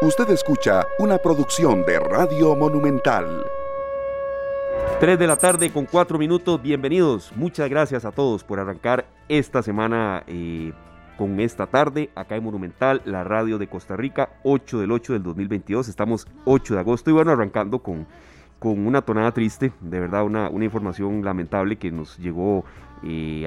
Usted escucha una producción de Radio Monumental. 3 de la tarde con 4 minutos, bienvenidos. Muchas gracias a todos por arrancar esta semana eh, con esta tarde acá en Monumental, la radio de Costa Rica, 8 del 8 del 2022. Estamos 8 de agosto y bueno, arrancando con, con una tonada triste, de verdad una, una información lamentable que nos llegó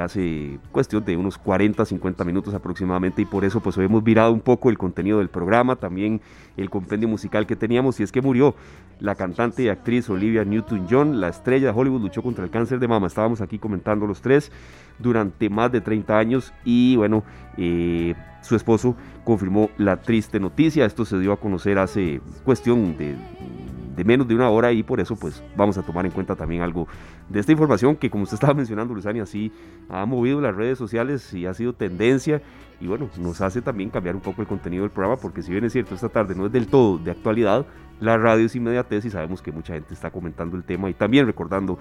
hace cuestión de unos 40, 50 minutos aproximadamente y por eso pues hemos virado un poco el contenido del programa, también el compendio musical que teníamos y es que murió la cantante y actriz Olivia Newton-John, la estrella de Hollywood, luchó contra el cáncer de mama, estábamos aquí comentando los tres durante más de 30 años y bueno, eh, su esposo confirmó la triste noticia, esto se dio a conocer hace cuestión de de menos de una hora y por eso pues vamos a tomar en cuenta también algo de esta información que como usted estaba mencionando Luzani así ha movido las redes sociales y ha sido tendencia y bueno nos hace también cambiar un poco el contenido del programa porque si bien es cierto esta tarde no es del todo de actualidad la radio es inmediatez y sabemos que mucha gente está comentando el tema y también recordando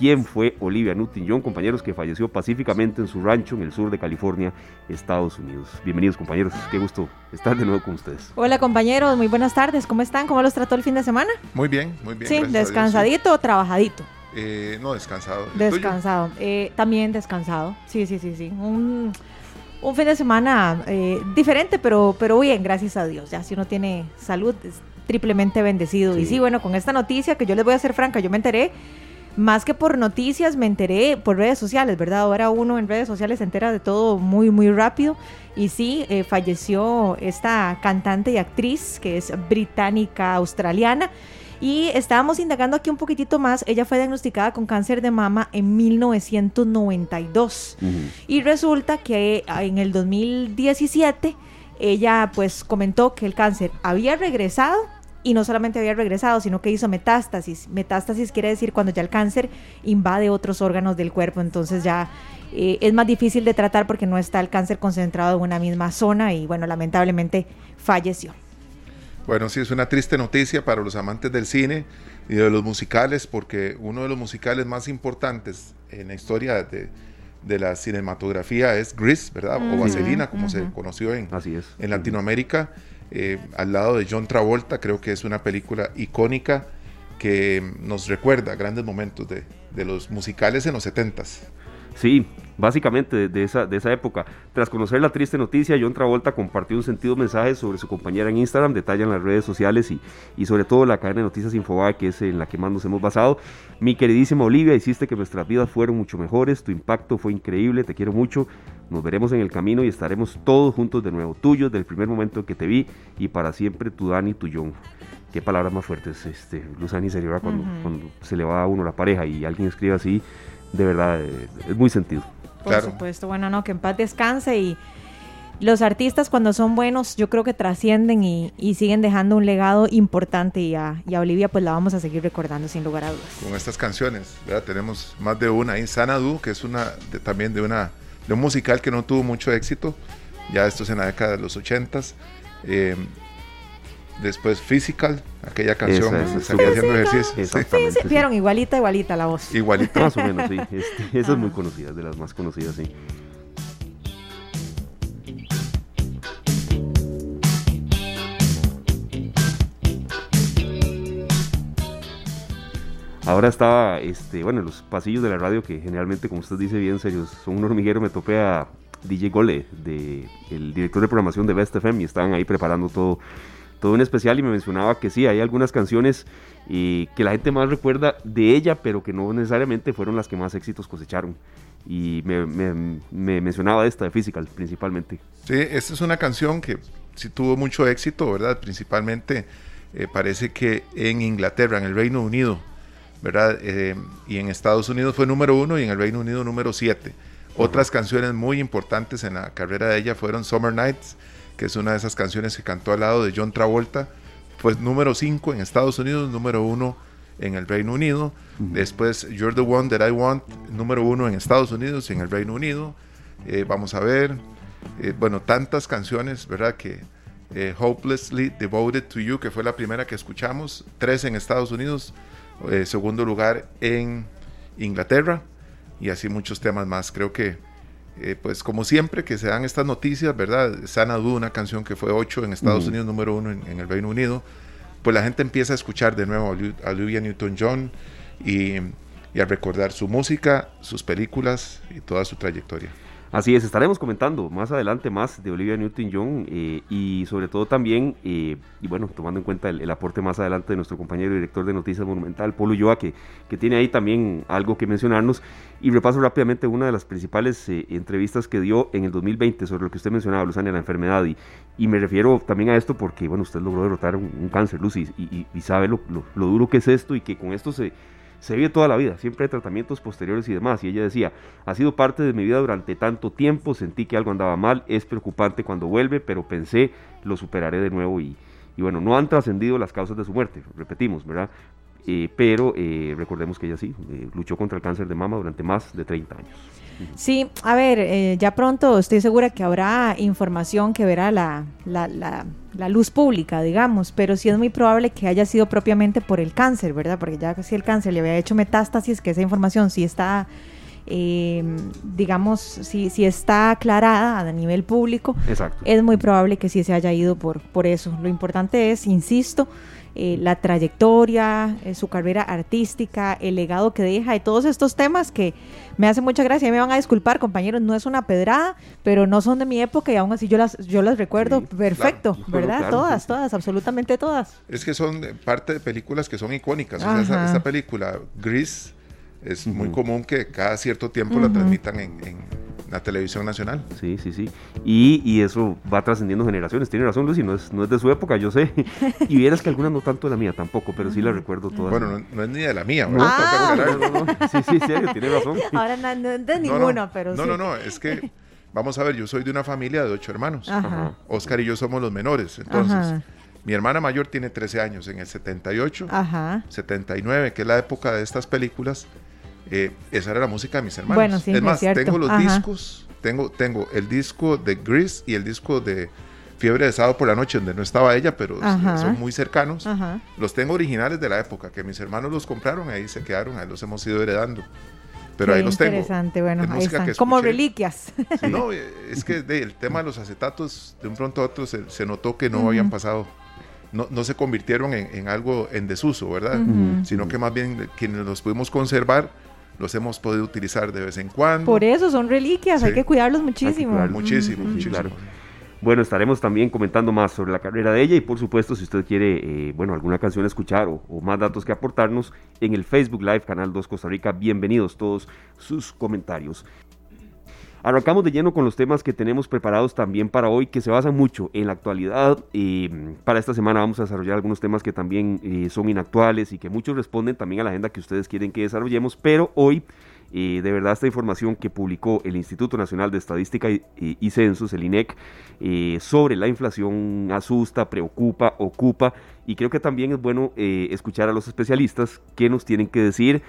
quién fue Olivia Newton-John, compañeros que falleció pacíficamente en su rancho en el sur de California, Estados Unidos. Bienvenidos compañeros, qué gusto estar de nuevo con ustedes. Hola compañeros, muy buenas tardes, ¿cómo están? ¿Cómo los trató el fin de semana? Muy bien, muy bien. Sí, descansadito o trabajadito. Eh, no, descansado. Descansado, eh, también descansado, sí, sí, sí, sí. Un, un fin de semana eh, diferente, pero, pero bien, gracias a Dios. Ya si uno tiene salud, es triplemente bendecido. Y sí, bueno, con esta noticia que yo les voy a hacer franca, yo me enteré más que por noticias, me enteré por redes sociales, ¿verdad? Ahora uno en redes sociales se entera de todo muy, muy rápido. Y sí, eh, falleció esta cantante y actriz que es británica australiana. Y estábamos indagando aquí un poquitito más. Ella fue diagnosticada con cáncer de mama en 1992. Y resulta que ah, en el 2017 ella pues comentó que el cáncer había regresado y no solamente había regresado, sino que hizo metástasis. Metástasis quiere decir cuando ya el cáncer invade otros órganos del cuerpo, entonces ya eh, es más difícil de tratar porque no está el cáncer concentrado en una misma zona y bueno, lamentablemente falleció. Bueno, sí, es una triste noticia para los amantes del cine y de los musicales, porque uno de los musicales más importantes en la historia de, la cinematografía es Grease, ¿verdad? O Vaselina, como se conoció en, Así es. en Latinoamérica. Eh, al lado de John Travolta. Creo que es una película icónica que nos recuerda grandes momentos de, de los musicales en los 70s. Sí, básicamente de, esa, de esa época. Tras conocer la triste noticia, John Travolta compartió un sentido mensaje sobre su compañera en Instagram, detallan las redes sociales y, y sobre todo la cadena de noticias Infobae, que es en la que más nos hemos basado. Mi queridísima Olivia, hiciste que nuestras vidas fueran mucho mejores, tu impacto fue increíble, te quiero mucho, nos veremos en el camino y estaremos todos juntos de nuevo, tuyos del primer momento que te vi y para siempre tu Dani, tu John qué palabras más fuertes, este, Luzani se llora cuando, cuando se le va a uno la pareja y alguien escribe así, de verdad eh, es muy sentido. Por supuesto, bueno, no, que en paz descanse y los artistas cuando son buenos yo creo que trascienden y, siguen dejando un legado importante y a, Olivia pues la vamos a seguir recordando sin lugar a dudas. Con estas canciones, ¿verdad? Tenemos más de una ahí, Sanadu, que es una también de una de un musical que no tuvo mucho éxito, ya esto es en la década de los ochentas. Eh, Después Physical, aquella canción que salía haciendo ejercicio. Sí, sí, vieron igualita, igualita la voz. Igualita. Más o menos, sí. Este, esa es muy conocida, de las más conocidas, sí. Ahora estaba, este, bueno, en los pasillos de la radio, que generalmente, como usted dice bien serios, son un hormiguero, me topé a DJ Gole, de, el director de programación de Best FM, y estaban ahí preparando todo todo un especial y me mencionaba que sí, hay algunas canciones que la gente más recuerda de ella, pero que no necesariamente fueron las que más éxitos cosecharon. Y me, me, mencionaba esta de Physical principalmente. Sí, esta es una canción que sí tuvo mucho éxito, ¿verdad? Principalmente eh, parece que en Inglaterra, en el Reino Unido, ¿verdad? Eh, y en Estados Unidos fue número uno y en el Reino Unido número siete. Otras canciones muy importantes en la carrera de ella fueron Summer Nights, que es una de esas canciones que cantó al lado de John Travolta, pues número 5 en Estados Unidos, número 1 en el Reino Unido. Después You're the One That I Want, número 1 en Estados Unidos y en el Reino Unido. Eh, vamos a ver, eh, bueno, tantas canciones, ¿verdad? Que eh, Hopelessly Devoted to You, que fue la primera que escuchamos, 3 en Estados Unidos, segundo lugar en Inglaterra y así muchos temas más. Creo que eh, pues como siempre que se dan estas noticias, ¿verdad? Sanadu, una canción que fue 8 en Estados Unidos, número 1 en, el Reino Unido, pues la gente empieza a escuchar de nuevo a Olivia Newton-John y, y a recordar su música, sus películas y toda su trayectoria. Así es, estaremos comentando más adelante más de Olivia Newton-John eh, y sobre todo también, eh, y bueno, tomando en cuenta el, aporte más adelante de nuestro compañero director de Noticias Monumental, Polo Ulloa, que, tiene ahí también algo que mencionarnos. Y repaso rápidamente una de las principales eh, entrevistas que dio en el 2020 sobre lo que usted mencionaba, Luzania, la enfermedad. Y, me refiero también a esto porque, bueno, usted logró derrotar un, cáncer, Lucy, y, sabe lo, lo duro que es esto y que con esto se se vive toda la vida, siempre hay tratamientos posteriores y demás. Y ella decía, ha sido parte de mi vida durante tanto tiempo, sentí que algo andaba mal, es preocupante cuando vuelve, pero pensé, lo superaré de nuevo y, y bueno, no han trascendido las causas de su muerte, repetimos, ¿verdad? Eh, pero eh, recordemos que ella sí, eh, luchó contra el cáncer de mama durante más de 30 años. Sí, a ver, eh, ya pronto estoy segura que habrá información que verá la, luz pública, digamos, pero sí es muy probable que haya sido propiamente por el cáncer, ¿verdad? Porque ya si el cáncer le había hecho metástasis, que esa información sí está, eh, digamos, si, si está aclarada a nivel público, es muy probable que sí se haya ido por, por eso. Lo importante es, insisto, eh, la trayectoria, eh, su carrera artística, el legado que deja y todos estos temas que me hacen mucha gracia. Y me van a disculpar, compañeros, no es una pedrada, pero no son de mi época y aún así yo las, yo las recuerdo perfecto, ¿verdad? todas, todas, absolutamente todas. Es que son parte de películas que son icónicas. O sea, esa, película, Gris, es muy común que cada cierto tiempo la transmitan en la televisión nacional. Sí, sí, sí. Y, y eso va trascendiendo generaciones. Tiene razón, Lucy, no es, no es de su época, yo sé. y vieras que algunas no tanto de la mía tampoco, pero sí la recuerdo todas. Bueno, no, es ni de la mía. Ah. No, no, Sí, sí, serio, tiene razón. Ahora no, no de ninguna, pero No, no, no, es que, vamos a ver, yo soy de una familia de ocho hermanos. Ajá. Oscar y yo somos los menores, entonces... Mi hermana mayor tiene 13 años, en el 78, Ajá. 79, que es la época de estas películas, eh, esa era la música de mis hermanos. Bueno, sí, es más, tengo los discos, tengo, tengo el disco de Gris y el disco de Fiebre de Sábado por la Noche, donde no estaba ella, pero son muy cercanos. Los tengo originales de la época, que mis hermanos los compraron, ahí se quedaron, ahí los hemos ido heredando. Pero ahí los tengo. Interesante, bueno, ahí están. como reliquias. No, es que el tema de los acetatos, de un pronto a otro se, notó que no habían pasado no, no, se convirtieron en, algo en desuso, ¿verdad? Sino que más bien quienes los pudimos conservar los hemos podido utilizar de vez en cuando. Por eso son reliquias, hay que cuidarlos muchísimo. muchísimo, muchísimo. Claro. Bueno, estaremos también comentando más sobre la carrera de ella y por supuesto si usted quiere, eh, bueno, alguna canción escuchar o, o, más datos que aportarnos en el Facebook Live Canal 2 Costa Rica, bienvenidos todos sus comentarios. Arrancamos de lleno con los temas que tenemos preparados también para hoy, que se basan mucho en la actualidad. Eh, para esta semana vamos a desarrollar algunos temas que también eh, son inactuales y que muchos responden también a la agenda que ustedes quieren que desarrollemos, pero hoy... Eh, de verdad esta información que publicó el Instituto Nacional de Estadística y, Censos, el INEC, sobre la inflación asusta, preocupa, ocupa y creo que también es bueno escuchar a los especialistas que nos tienen que decir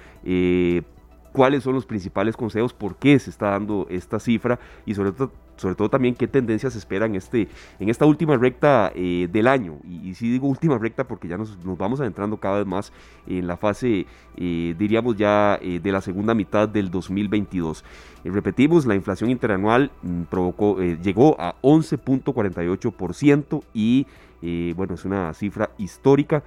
cuáles son los principales consejos, por qué se está dando esta cifra y sobre todo, sobre todo también qué tendencias esperan este, en esta última recta eh, del año. Y, si digo última recta porque ya nos, vamos adentrando cada vez más en la fase, eh, diríamos ya, eh, de la segunda mitad del 2022. repetimos, la inflación interanual mm, provocó, llegó a 11.48% y bueno, es una cifra histórica.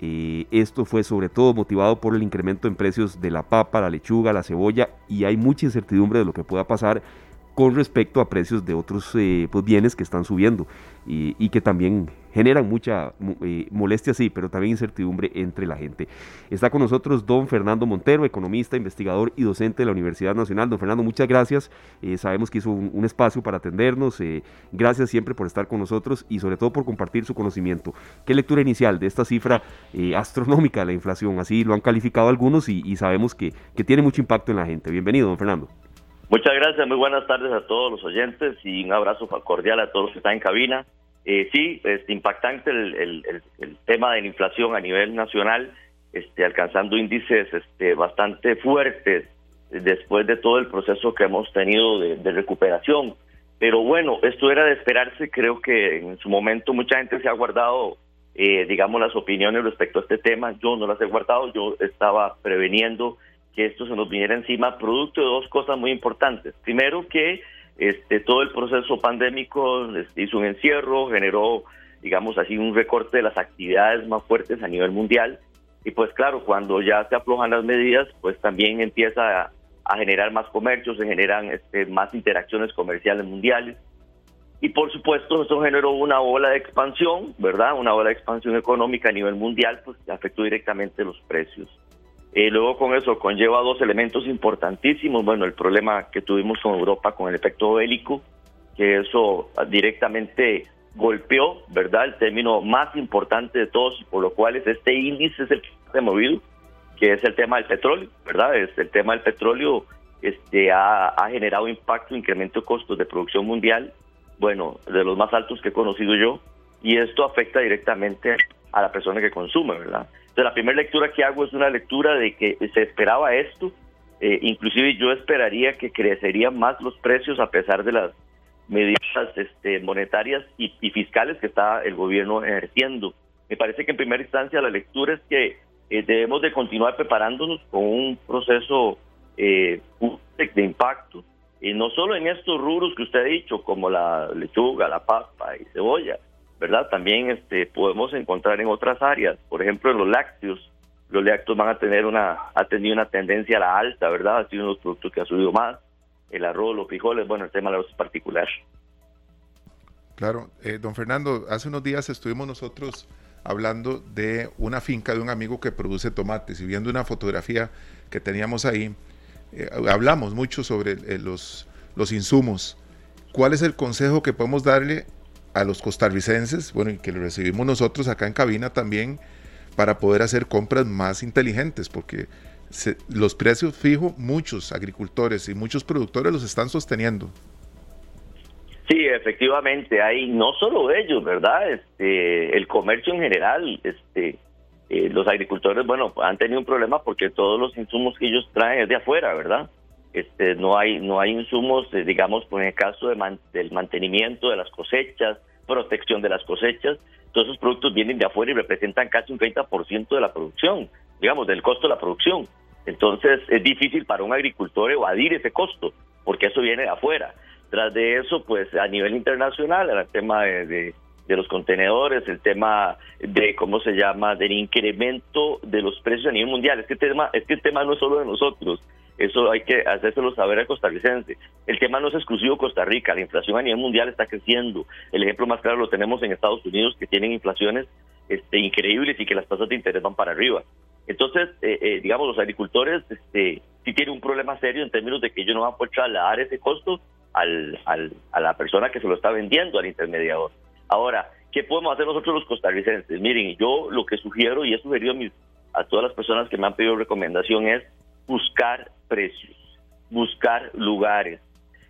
Eh, esto fue sobre todo motivado por el incremento en precios de la papa, la lechuga, la cebolla y hay mucha incertidumbre de lo que pueda pasar con respecto a precios de otros eh, pues, bienes que están subiendo y, que también generan mucha eh, molestia, sí, pero también incertidumbre entre la gente. Está con nosotros don Fernando Montero, economista, investigador y docente de la Universidad Nacional. Don Fernando, muchas gracias. Eh, sabemos que hizo un, espacio para atendernos. gracias siempre por estar con nosotros y sobre todo por compartir su conocimiento. ¿Qué lectura inicial de esta cifra astronómica de la inflación? Así lo han calificado algunos y, sabemos que tiene mucho impacto en la gente. Bienvenido, don Fernando. Muchas gracias, muy buenas tardes a todos los oyentes y un abrazo cordial a todos los que están en cabina. Eh, sí, es impactante el, tema de la inflación a nivel nacional, este, alcanzando índices este, bastante fuertes después de todo el proceso que hemos tenido de, recuperación. Pero bueno, esto era de esperarse, creo que en su momento mucha gente se ha guardado, eh, digamos, las opiniones respecto a este tema, yo no las he guardado, yo estaba preveniendo que esto se nos viniera encima producto de dos cosas muy importantes. Primero, que este, todo el proceso pandémico este, hizo un encierro, generó, digamos así, un recorte de las actividades más fuertes a nivel mundial. Y pues claro, cuando ya se aflojan las medidas, pues también empieza a, generar más comercio, se generan este, más interacciones comerciales mundiales. Y por supuesto, eso generó una ola de expansión, ¿verdad? Una ola de expansión económica a nivel mundial, pues que afectó directamente los precios. Eh, luego con eso conlleva dos elementos importantísimos. Bueno, el problema que tuvimos con Europa con el efecto bélico, que eso directamente golpeó, ¿verdad? El término más importante de todos, por lo cual este índice es el que ha movido, que es el tema del petróleo, ¿verdad? Es el tema del petróleo este, ha, ha generado impacto, incremento de costos de producción mundial, bueno, de los más altos que he conocido yo, y esto afecta directamente a la persona que consume, ¿verdad? La primera lectura que hago es una lectura de que se esperaba esto, eh, inclusive yo esperaría que crecerían más los precios a pesar de las medidas este, monetarias y, fiscales que está el gobierno ejerciendo. Me parece que en primera instancia la lectura es que eh, debemos de continuar preparándonos con un proceso eh, de impacto, y no solo en estos rubros que usted ha dicho, como la lechuga, la papa y cebolla, ¿verdad? También este, podemos encontrar en otras áreas, por ejemplo en los lácteos, los lácteos van a tener una, ha tenido una tendencia a la alta, ¿verdad? Ha sido uno de los productos que ha subido más, el arroz, los frijoles, bueno, el tema de los particular. Claro, eh, don Fernando, hace unos días estuvimos nosotros hablando de una finca de un amigo que produce tomates y viendo una fotografía que teníamos ahí, eh, hablamos mucho sobre eh, los, los insumos. ¿Cuál es el consejo que podemos darle a los costarricenses, bueno, y que lo recibimos nosotros acá en cabina también, para poder hacer compras más inteligentes? Porque los precios fijos, muchos agricultores y muchos productores los están sosteniendo. Sí, efectivamente, hay no solo ellos, ¿verdad? Este, el comercio en general, este, eh, los agricultores, bueno, han tenido un problema porque todos los insumos que ellos traen es de afuera, ¿verdad? Este, no hay no hay insumos, eh, digamos, por el caso de del mantenimiento de las cosechas, protección de las cosechas, todos esos productos vienen de afuera y representan casi un 30% de la producción, digamos, del costo de la producción. Entonces es difícil para un agricultor evadir ese costo, porque eso viene de afuera. Tras de eso, pues a nivel internacional, el tema de de los contenedores, el tema de cómo se llama, del incremento de los precios a nivel mundial. Es que el tema, es que el tema no es solo de nosotros, eso hay que hacérselo saber al costarricense. El tema no es exclusivo Costa Rica, la inflación a nivel mundial está creciendo. El ejemplo más claro lo tenemos en Estados Unidos, que tienen inflaciones este, increíbles y que las tasas de interés van para arriba. Entonces, eh, eh, digamos, los agricultores este, sí tienen un problema serio en términos de que ellos no van a poder trasladar ese costo al, al, a la persona que se lo está vendiendo al intermediador. Ahora, ¿qué podemos hacer nosotros los costarricenses? Miren, yo lo que sugiero y he sugerido a, todas las personas que me han pedido recomendación es buscar precios, buscar lugares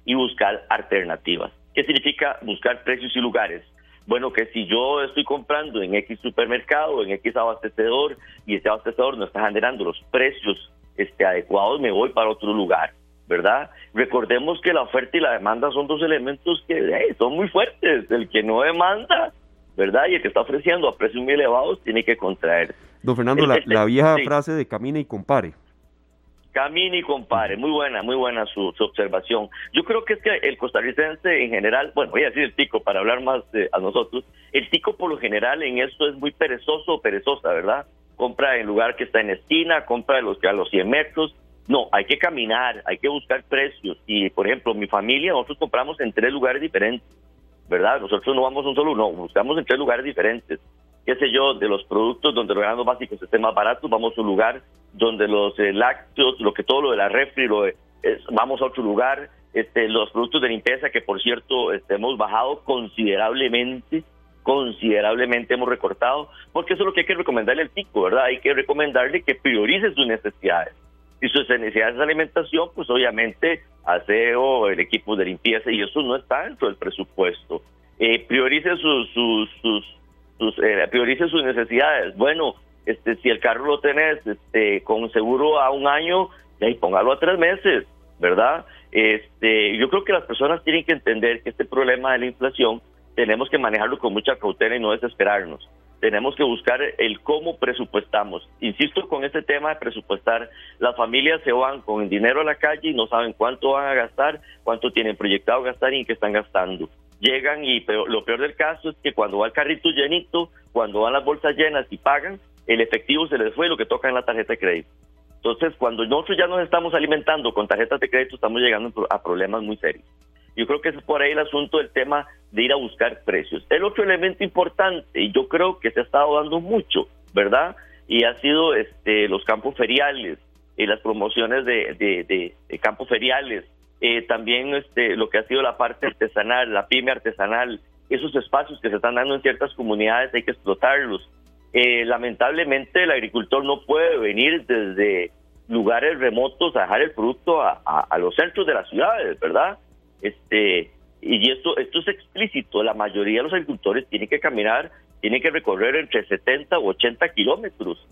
y buscar alternativas. ¿Qué significa buscar precios y lugares? Bueno, que si yo estoy comprando en X supermercado, en X abastecedor, y este abastecedor no está generando los precios este, adecuados, me voy para otro lugar. ¿verdad? Recordemos que la oferta y la demanda son dos elementos que son muy fuertes. El que no demanda, ¿verdad? Y el que está ofreciendo a precios muy elevados tiene que contraer. Don Fernando, la, vieja frase de camine y compare. Camine y compare, muy buena, muy buena su, observación. Yo creo que es que el costarricense en general, bueno, voy a decir el tico para hablar más a nosotros, el tico por lo general en esto es muy perezoso o perezosa, ¿verdad? Compra en lugar que está en esquina, compra los a los 100 metros, no, hay que caminar, hay que buscar precios. Y, por ejemplo, mi familia, nosotros compramos en tres lugares diferentes, ¿verdad? Nosotros no vamos a un solo, no, buscamos en tres lugares diferentes. Qué sé yo, de los productos donde los granos básicos estén más baratos, vamos a un lugar donde los eh, lácteos, lo que todo lo de la refri, lo vamos a otro lugar. Este, los productos de limpieza, que por cierto este, hemos bajado considerablemente, considerablemente hemos recortado, porque eso es lo que hay que recomendarle al pico, ¿verdad? Hay que recomendarle que priorice sus necesidades y sus necesidades de alimentación, pues obviamente aseo, el equipo de limpieza, y eso no está dentro del presupuesto. Eh, priorice sus, sus, sus, eh, priorice sus necesidades. Bueno, este, si el carro lo tenés este, con seguro a un año, y póngalo a tres meses, ¿verdad? Este, yo creo que las personas tienen que entender que este problema de la inflación tenemos que manejarlo con mucha cautela y no desesperarnos. tenemos que buscar el cómo presupuestamos. Insisto con este tema de presupuestar. Las familias se van con el dinero a la calle y no saben cuánto van a gastar, cuánto tienen proyectado gastar y en qué están gastando. Llegan y lo peor del caso es que cuando va el carrito llenito, cuando van las bolsas llenas y pagan, el efectivo se les fue lo que toca en la tarjeta de crédito. Entonces, cuando nosotros ya nos estamos alimentando con tarjetas de crédito, estamos llegando a problemas muy serios. Yo creo que es por ahí el asunto del tema de ir a buscar precios. El otro elemento importante, y yo creo que se ha estado dando mucho, ¿verdad? Y ha sido este, los campos feriales, y las promociones de, campos feriales, eh, también este, lo que ha sido la parte artesanal, la pyme artesanal, esos espacios que se están dando en ciertas comunidades hay que explotarlos. Eh, lamentablemente el agricultor no puede venir desde lugares remotos a dejar el producto a, a los centros de las ciudades, ¿verdad? Este, y esto, esto es explícito, la mayoría de los agricultores tienen que caminar, tienen que recorrer entre 70 u 80 kilómetros.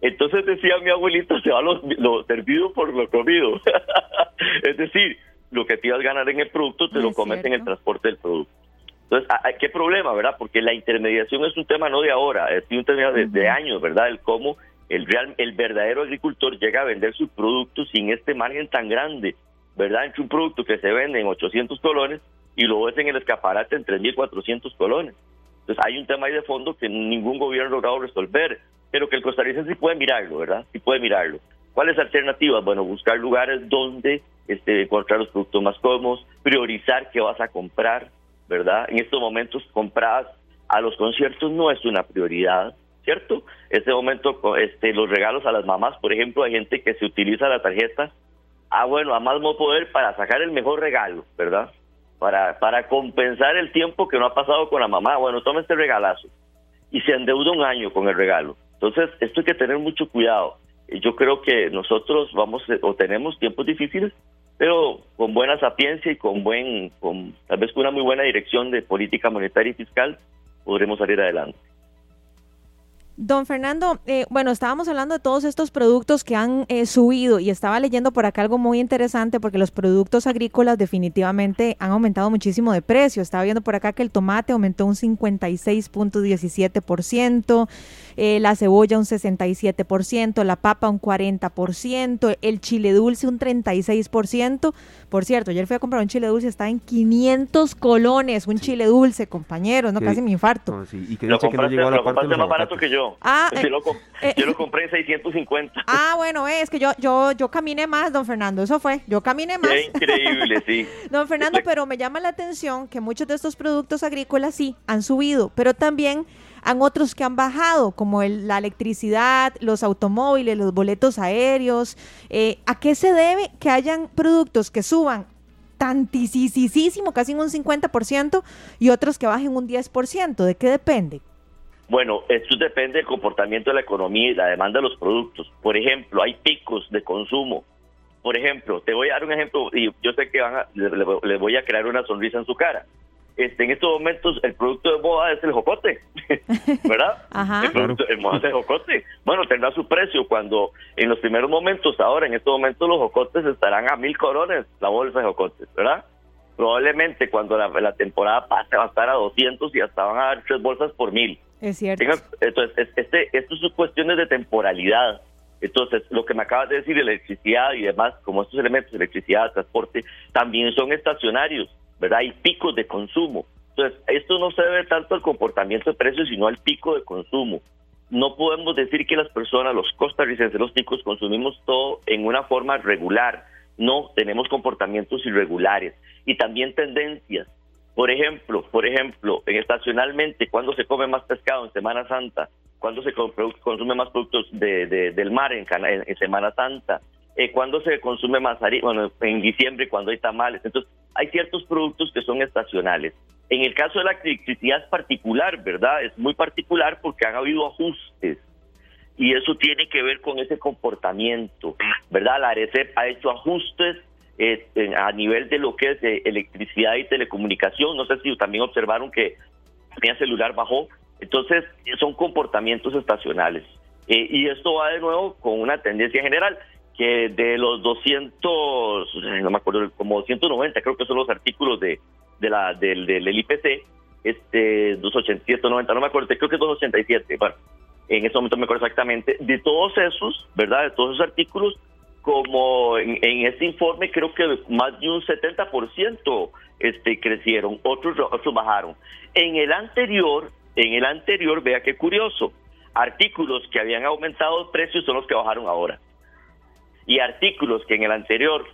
Entonces decía mi abuelito, se va lo, lo servido por lo comido. es decir, lo que te ibas a ganar en el producto, te lo comes en el transporte del producto. Entonces, ¿qué problema, verdad? Porque la intermediación es un tema no de ahora, es un tema de, años, ¿verdad? El cómo el, real, el verdadero agricultor llega a vender sus productos sin este margen tan grande ¿verdad? Entre un producto que se vende en 800 colones y lo ves en el escaparate en 3.400 colones. Entonces hay un tema ahí de fondo que ningún gobierno ha logrado resolver, pero que el costarricense sí puede mirarlo, ¿verdad? Sí puede mirarlo. ¿Cuáles alternativas? Bueno, buscar lugares donde este, encontrar los productos más cómodos, priorizar qué vas a comprar, ¿verdad? En estos momentos compras a los conciertos no es una prioridad, ¿cierto? Este momento este, los regalos a las mamás, por ejemplo, hay gente que se utiliza la tarjeta ah, bueno, a más no poder para sacar el mejor regalo, ¿verdad? Para, para compensar el tiempo que no ha pasado con la mamá. Bueno, toma este regalazo. Y se endeuda un año con el regalo. Entonces, esto hay que tener mucho cuidado. Yo creo que nosotros vamos o tenemos tiempos difíciles, pero con buena sapiencia y con buen, con, tal vez con una muy buena dirección de política monetaria y fiscal, podremos salir adelante. Don Fernando, eh, bueno, estábamos hablando de todos estos productos que han eh, subido y estaba leyendo por acá algo muy interesante porque los productos agrícolas definitivamente han aumentado muchísimo de precio. Estaba viendo por acá que el tomate aumentó un 56.17%, eh, la cebolla un 67%, la papa un 40%, el chile dulce un 36%. Por cierto, ayer fui a comprar un chile dulce, está en 500 colones, un chile dulce, compañeros, no casi mi infarto. Y que, lo compraste, que no lo compraste más barato que yo. Ah, yo, lo, eh, yo lo compré en 650. Ah, bueno, es que yo, yo, yo caminé más, don Fernando, eso fue, yo caminé más. Qué increíble, sí. don Fernando, pero me llama la atención que muchos de estos productos agrícolas sí han subido, pero también han otros que han bajado, como la electricidad, los automóviles, los boletos aéreos. Eh, ¿A qué se debe que hayan productos que suban tantísimo, casi un 50%, y otros que bajen un 10%? ¿De qué depende? Bueno, esto depende del comportamiento de la economía y la demanda de los productos. Por ejemplo, hay picos de consumo. Por ejemplo, te voy a dar un ejemplo y yo sé que van a, le voy a crear una sonrisa en su cara este, en estos momentos el producto de moda es el jocote, ¿verdad? Ajá. El producto de moda es el jocote. Bueno, tendrá su precio cuando en los primeros momentos, ahora en estos momentos los jocotes estarán a mil corones, la bolsa de jocotes, ¿verdad? Probablemente cuando la, temporada pase va a estar a 200 y hasta van a dar tres bolsas por mil. Es cierto. entonces, este, esto son cuestiones de temporalidad. Entonces, lo que me acabas de decir, electricidad y demás, como estos elementos, electricidad, transporte, también son estacionarios. ¿Verdad? Hay picos de consumo. Entonces, esto no se debe tanto al comportamiento de precios, sino al pico de consumo. No podemos decir que las personas, los costarricenses, los ticos, consumimos todo en una forma regular. No, tenemos comportamientos irregulares y también tendencias. Por ejemplo, por ejemplo, en estacionalmente, cuando se come más pescado en Semana Santa, cuando se consume más productos del mar en Semana Santa, eh, cuando se consume más bueno, en diciembre cuando hay tamales. Entonces, hay ciertos productos que son estacionales. En el caso de la electricidad es particular, ¿verdad? Es muy particular porque han habido ajustes y eso tiene que ver con ese comportamiento, ¿verdad? La ARECEP ha hecho ajustes eh, a nivel de lo que es electricidad y telecomunicación. No sé si también observaron que mi celular bajó. Entonces, son comportamientos estacionales. Eh, y esto va de nuevo con una tendencia general que de los 200, no me acuerdo, como 290 creo que son los artículos de, de la, del, del IPC, este 287, 90, no me acuerdo, creo que es 287, bueno, en ese momento me acuerdo exactamente, de todos esos, ¿verdad? De todos esos artículos, como en, en este informe creo que más de un 70% este, crecieron, otros, otros bajaron. En el anterior, en el anterior, vea qué curioso, artículos que habían aumentado precios son los que bajaron ahora. Y artículos que en el anterior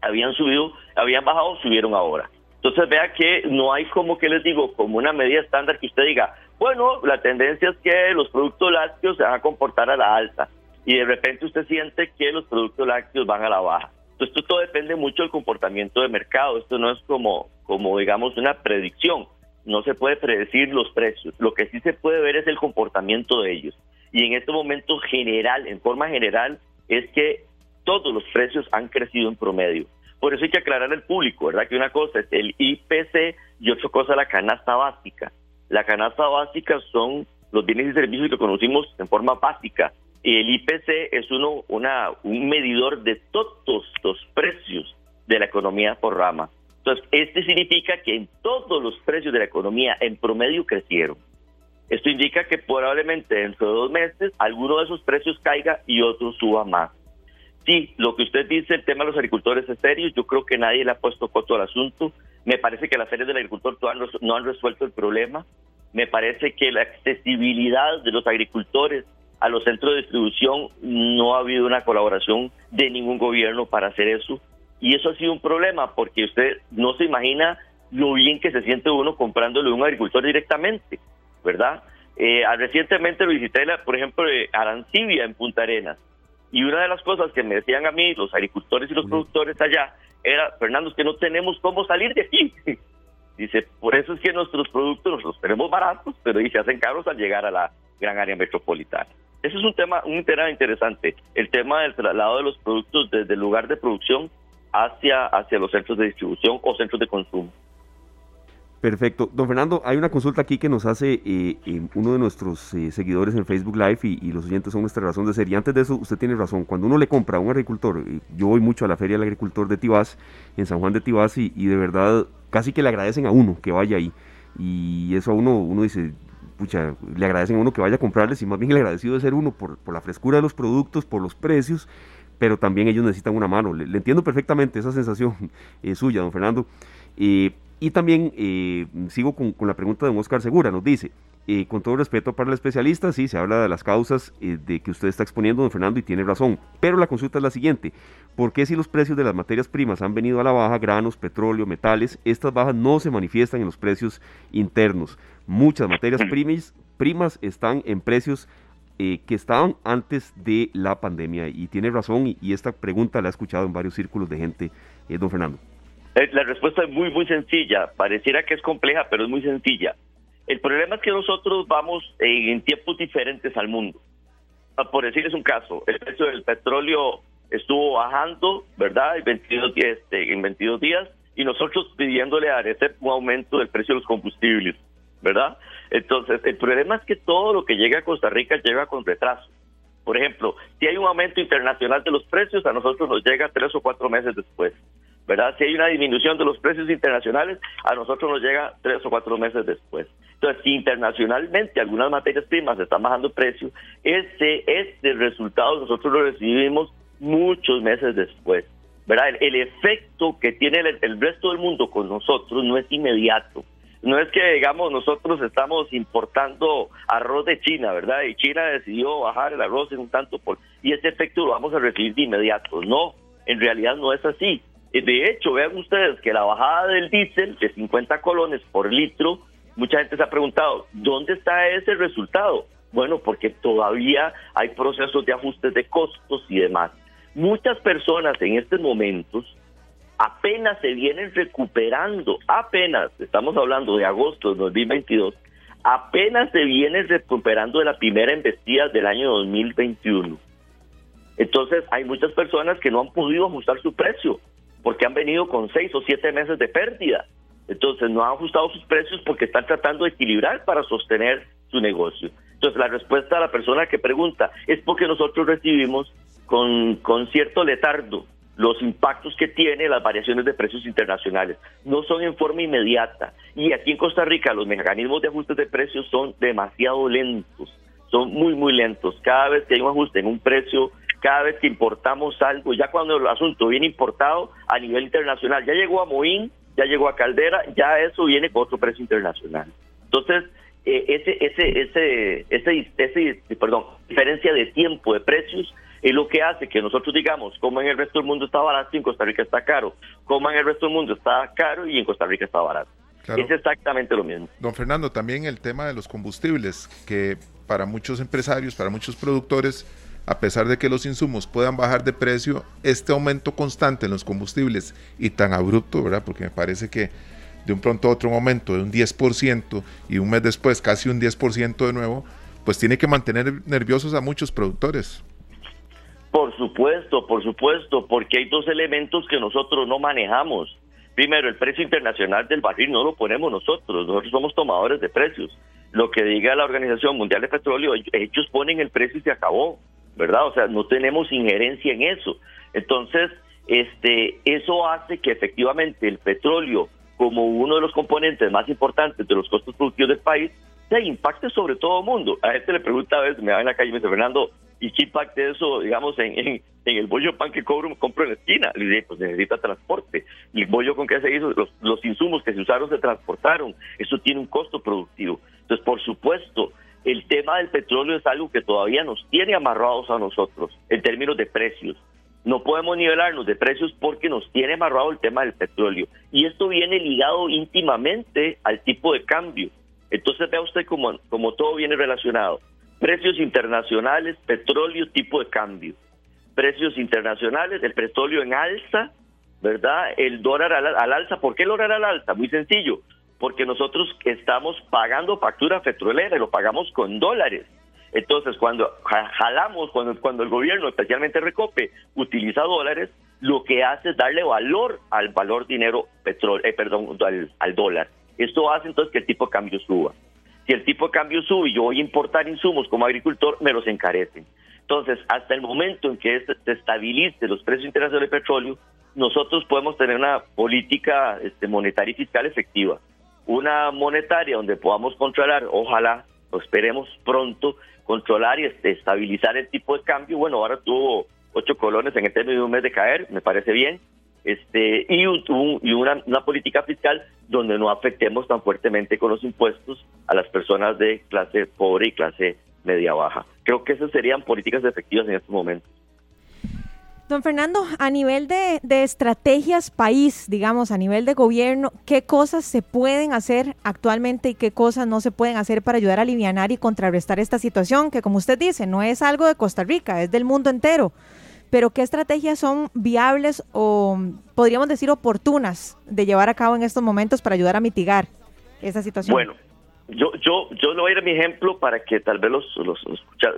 habían subido, habían bajado, subieron ahora. Entonces vea que no hay como que les digo, como una medida estándar que usted diga, bueno, la tendencia es que los productos lácteos se van a comportar a la alta y de repente usted siente que los productos lácteos van a la baja. Entonces esto todo depende mucho del comportamiento de mercado, esto no es como, como digamos una predicción, no se puede predecir los precios, lo que sí se puede ver es el comportamiento de ellos. Y en este momento general, en forma general, es que todos los precios han crecido en promedio. Por eso hay que aclarar al público, ¿verdad? Que una cosa es el IPC y otra cosa la canasta básica. La canasta básica son los bienes y servicios que conocimos en forma básica. Y el IPC es uno, una, un medidor de todos los precios de la economía por rama. Entonces, este significa que en todos los precios de la economía en promedio crecieron. Esto indica que probablemente dentro de dos meses alguno de esos precios caiga y otro suba más. Sí, lo que usted dice, el tema de los agricultores es serio. Yo creo que nadie le ha puesto coto al asunto. Me parece que las ferias del agricultor no han resuelto el problema. Me parece que la accesibilidad de los agricultores a los centros de distribución no ha habido una colaboración de ningún gobierno para hacer eso. Y eso ha sido un problema porque usted no se imagina lo bien que se siente uno comprándole a un agricultor directamente, ¿verdad? Eh, recientemente visité, por ejemplo, Arancibia en Punta Arenas. Y una de las cosas que me decían a mí los agricultores y los productores allá era, Fernando, es que no tenemos cómo salir de aquí. Dice, por eso es que nuestros productos los tenemos baratos, pero se hacen caros al llegar a la gran área metropolitana. Ese es un tema, un tema interesante, el tema del traslado de los productos desde el lugar de producción hacia, hacia los centros de distribución o centros de consumo. Perfecto. Don Fernando, hay una consulta aquí que nos hace eh, eh, uno de nuestros eh, seguidores en Facebook Live y, los oyentes son nuestra razón de ser. Y antes de eso, usted tiene razón. Cuando uno le compra a un agricultor, yo voy mucho a la Feria del Agricultor de Tibás, en San Juan de Tibás, y, de verdad casi que le agradecen a uno que vaya ahí. Y eso a uno, uno dice, pucha, le agradecen a uno que vaya a comprarles y más bien el agradecido de ser uno por, la frescura de los productos, por los precios pero también ellos necesitan una mano. Le, entiendo perfectamente esa sensación suya, don Fernando. Y también eh, sigo con, la pregunta de Oscar Segura, nos dice, con todo respeto para el especialista, sí, se habla de las causas de que usted está exponiendo, don Fernando, y tiene razón, pero la consulta es la siguiente, ¿por qué si los precios de las materias primas han venido a la baja, granos, petróleo, metales, estas bajas no se manifiestan en los precios internos? Muchas materias primas, primas están en precios eh, que estaban antes de la pandemia. Y tiene razón, y, esta pregunta la he escuchado en varios círculos de gente, eh, don Fernando. Eh, la respuesta es muy, muy sencilla. Pareciera que es compleja, pero es muy sencilla. El problema es que nosotros vamos en tiempos diferentes al mundo. Ah, por decirles un caso, el precio del petróleo estuvo bajando, ¿verdad? En 22, este, en 22 días, y nosotros pidiéndole a Arecep un aumento del precio de los combustibles, ¿verdad? Entonces, el problema es que todo lo que llega a Costa Rica llega con retraso. Por ejemplo, si hay un aumento internacional de los precios, a nosotros nos llega tres o cuatro meses después. ¿Verdad? Si hay una disminución de los precios internacionales, a nosotros nos llega tres o cuatro meses después. Entonces, si internacionalmente algunas materias primas están bajando precio, ese, este resultado nosotros lo recibimos muchos meses después. ¿verdad? El, efecto que tiene el resto del mundo con nosotros no es inmediato no es que, digamos, nosotros estamos importando arroz de China, ¿verdad? Y China decidió bajar el arroz en un tanto por... Y ese efecto lo vamos a recibir de inmediato. No, en realidad no es así. De hecho, vean ustedes que la bajada del diésel de 50 colones por litro, mucha gente se ha preguntado, ¿dónde está ese resultado? Bueno, porque todavía hay procesos de ajustes de costos y demás. Muchas personas en estos momentos apenas se vienen recuperando, apenas, estamos hablando de agosto de 2022, apenas se vienen recuperando de la primera embestida del año 2021. Entonces hay muchas personas que no han podido ajustar su precio porque han venido con seis o siete meses de pérdida. Entonces no han ajustado sus precios porque están tratando de equilibrar para sostener su negocio. Entonces la respuesta a la persona que pregunta es porque nosotros recibimos con, con cierto letardo los impactos que tiene las variaciones de precios internacionales. No son en forma inmediata. Y aquí en Costa Rica los mecanismos de ajustes de precios son demasiado lentos, son muy, muy lentos. Cada vez que hay un ajuste en un precio, cada vez que importamos algo, ya cuando el asunto viene importado a nivel internacional, ya llegó a Moín, ya llegó a Caldera, ya eso viene con otro precio internacional. Entonces, eh, ese, ese, ese, ese, ese, perdón, diferencia de tiempo, de precios, es lo que hace que nosotros digamos, como en el resto del mundo está barato y en Costa Rica está caro, como en el resto del mundo está caro y en Costa Rica está barato. Es exactamente lo mismo. Don Fernando, también el tema de los combustibles, que para muchos empresarios, para muchos productores, a pesar de que los insumos puedan bajar de precio, este aumento constante en los combustibles y tan abrupto, ¿verdad? Porque me parece que de un pronto a otro momento de un 10% y un mes después casi un 10% de nuevo, pues tiene que mantener nerviosos a muchos productores. Por supuesto, por supuesto, porque hay dos elementos que nosotros no manejamos. Primero, el precio internacional del barril no lo ponemos nosotros, nosotros somos tomadores de precios. Lo que diga la Organización Mundial de Petróleo, ellos ponen el precio y se acabó, ¿verdad? O sea, no tenemos injerencia en eso. Entonces, este, eso hace que efectivamente el petróleo como uno de los componentes más importantes de los costos productivos del país, se impacte sobre todo el mundo. A este le pregunta a veces, me va en la calle y me dice, Fernando, ¿y qué impacte eso, digamos, en, en, el bollo pan que cobro, compro en la esquina? Le dice, pues necesita transporte. ¿Y el bollo con qué se hizo? Los, los insumos que se usaron se transportaron. Eso tiene un costo productivo. Entonces, por supuesto, el tema del petróleo es algo que todavía nos tiene amarrados a nosotros en términos de precios no podemos nivelarnos de precios porque nos tiene amarrado el tema del petróleo. Y esto viene ligado íntimamente al tipo de cambio. Entonces vea usted como, como todo viene relacionado. Precios internacionales, petróleo, tipo de cambio. Precios internacionales, el petróleo en alza, ¿verdad? El dólar al, al alza. ¿Por qué el dólar al alza? Muy sencillo. Porque nosotros estamos pagando factura petrolera y lo pagamos con dólares. Entonces, cuando jalamos, cuando, el gobierno, especialmente Recope, utiliza dólares, lo que hace es darle valor al valor dinero eh, perdón, al, dólar. Esto hace entonces que el tipo de cambio suba. Si el tipo de cambio sube y yo voy a importar insumos como agricultor, me los encarecen. Entonces, hasta el momento en que se estabilice los precios internacionales de petróleo, nosotros podemos tener una política este, monetaria y fiscal efectiva. Una monetaria donde podamos controlar, ojalá, lo esperemos pronto, controlar y estabilizar el tipo de cambio. Bueno, ahora tuvo ocho colones en el término de un mes de caer, me parece bien. Este, y, y una, una política fiscal donde no afectemos tan fuertemente con los impuestos a las personas de clase pobre y clase media baja. Creo que esas serían políticas efectivas en estos momentos. Don Fernando, a nivel de, estrategias país, digamos, a nivel de gobierno, ¿qué cosas se pueden hacer actualmente y qué cosas no se pueden hacer para ayudar a aliviar y contrarrestar esta situación? Que como usted dice, no es algo de Costa Rica, es del mundo entero. Pero ¿qué estrategias son viables o podríamos decir oportunas de llevar a cabo en estos momentos para ayudar a mitigar esa situación? Bueno, yo, yo, yo le voy a a mi ejemplo para que tal vez los, los,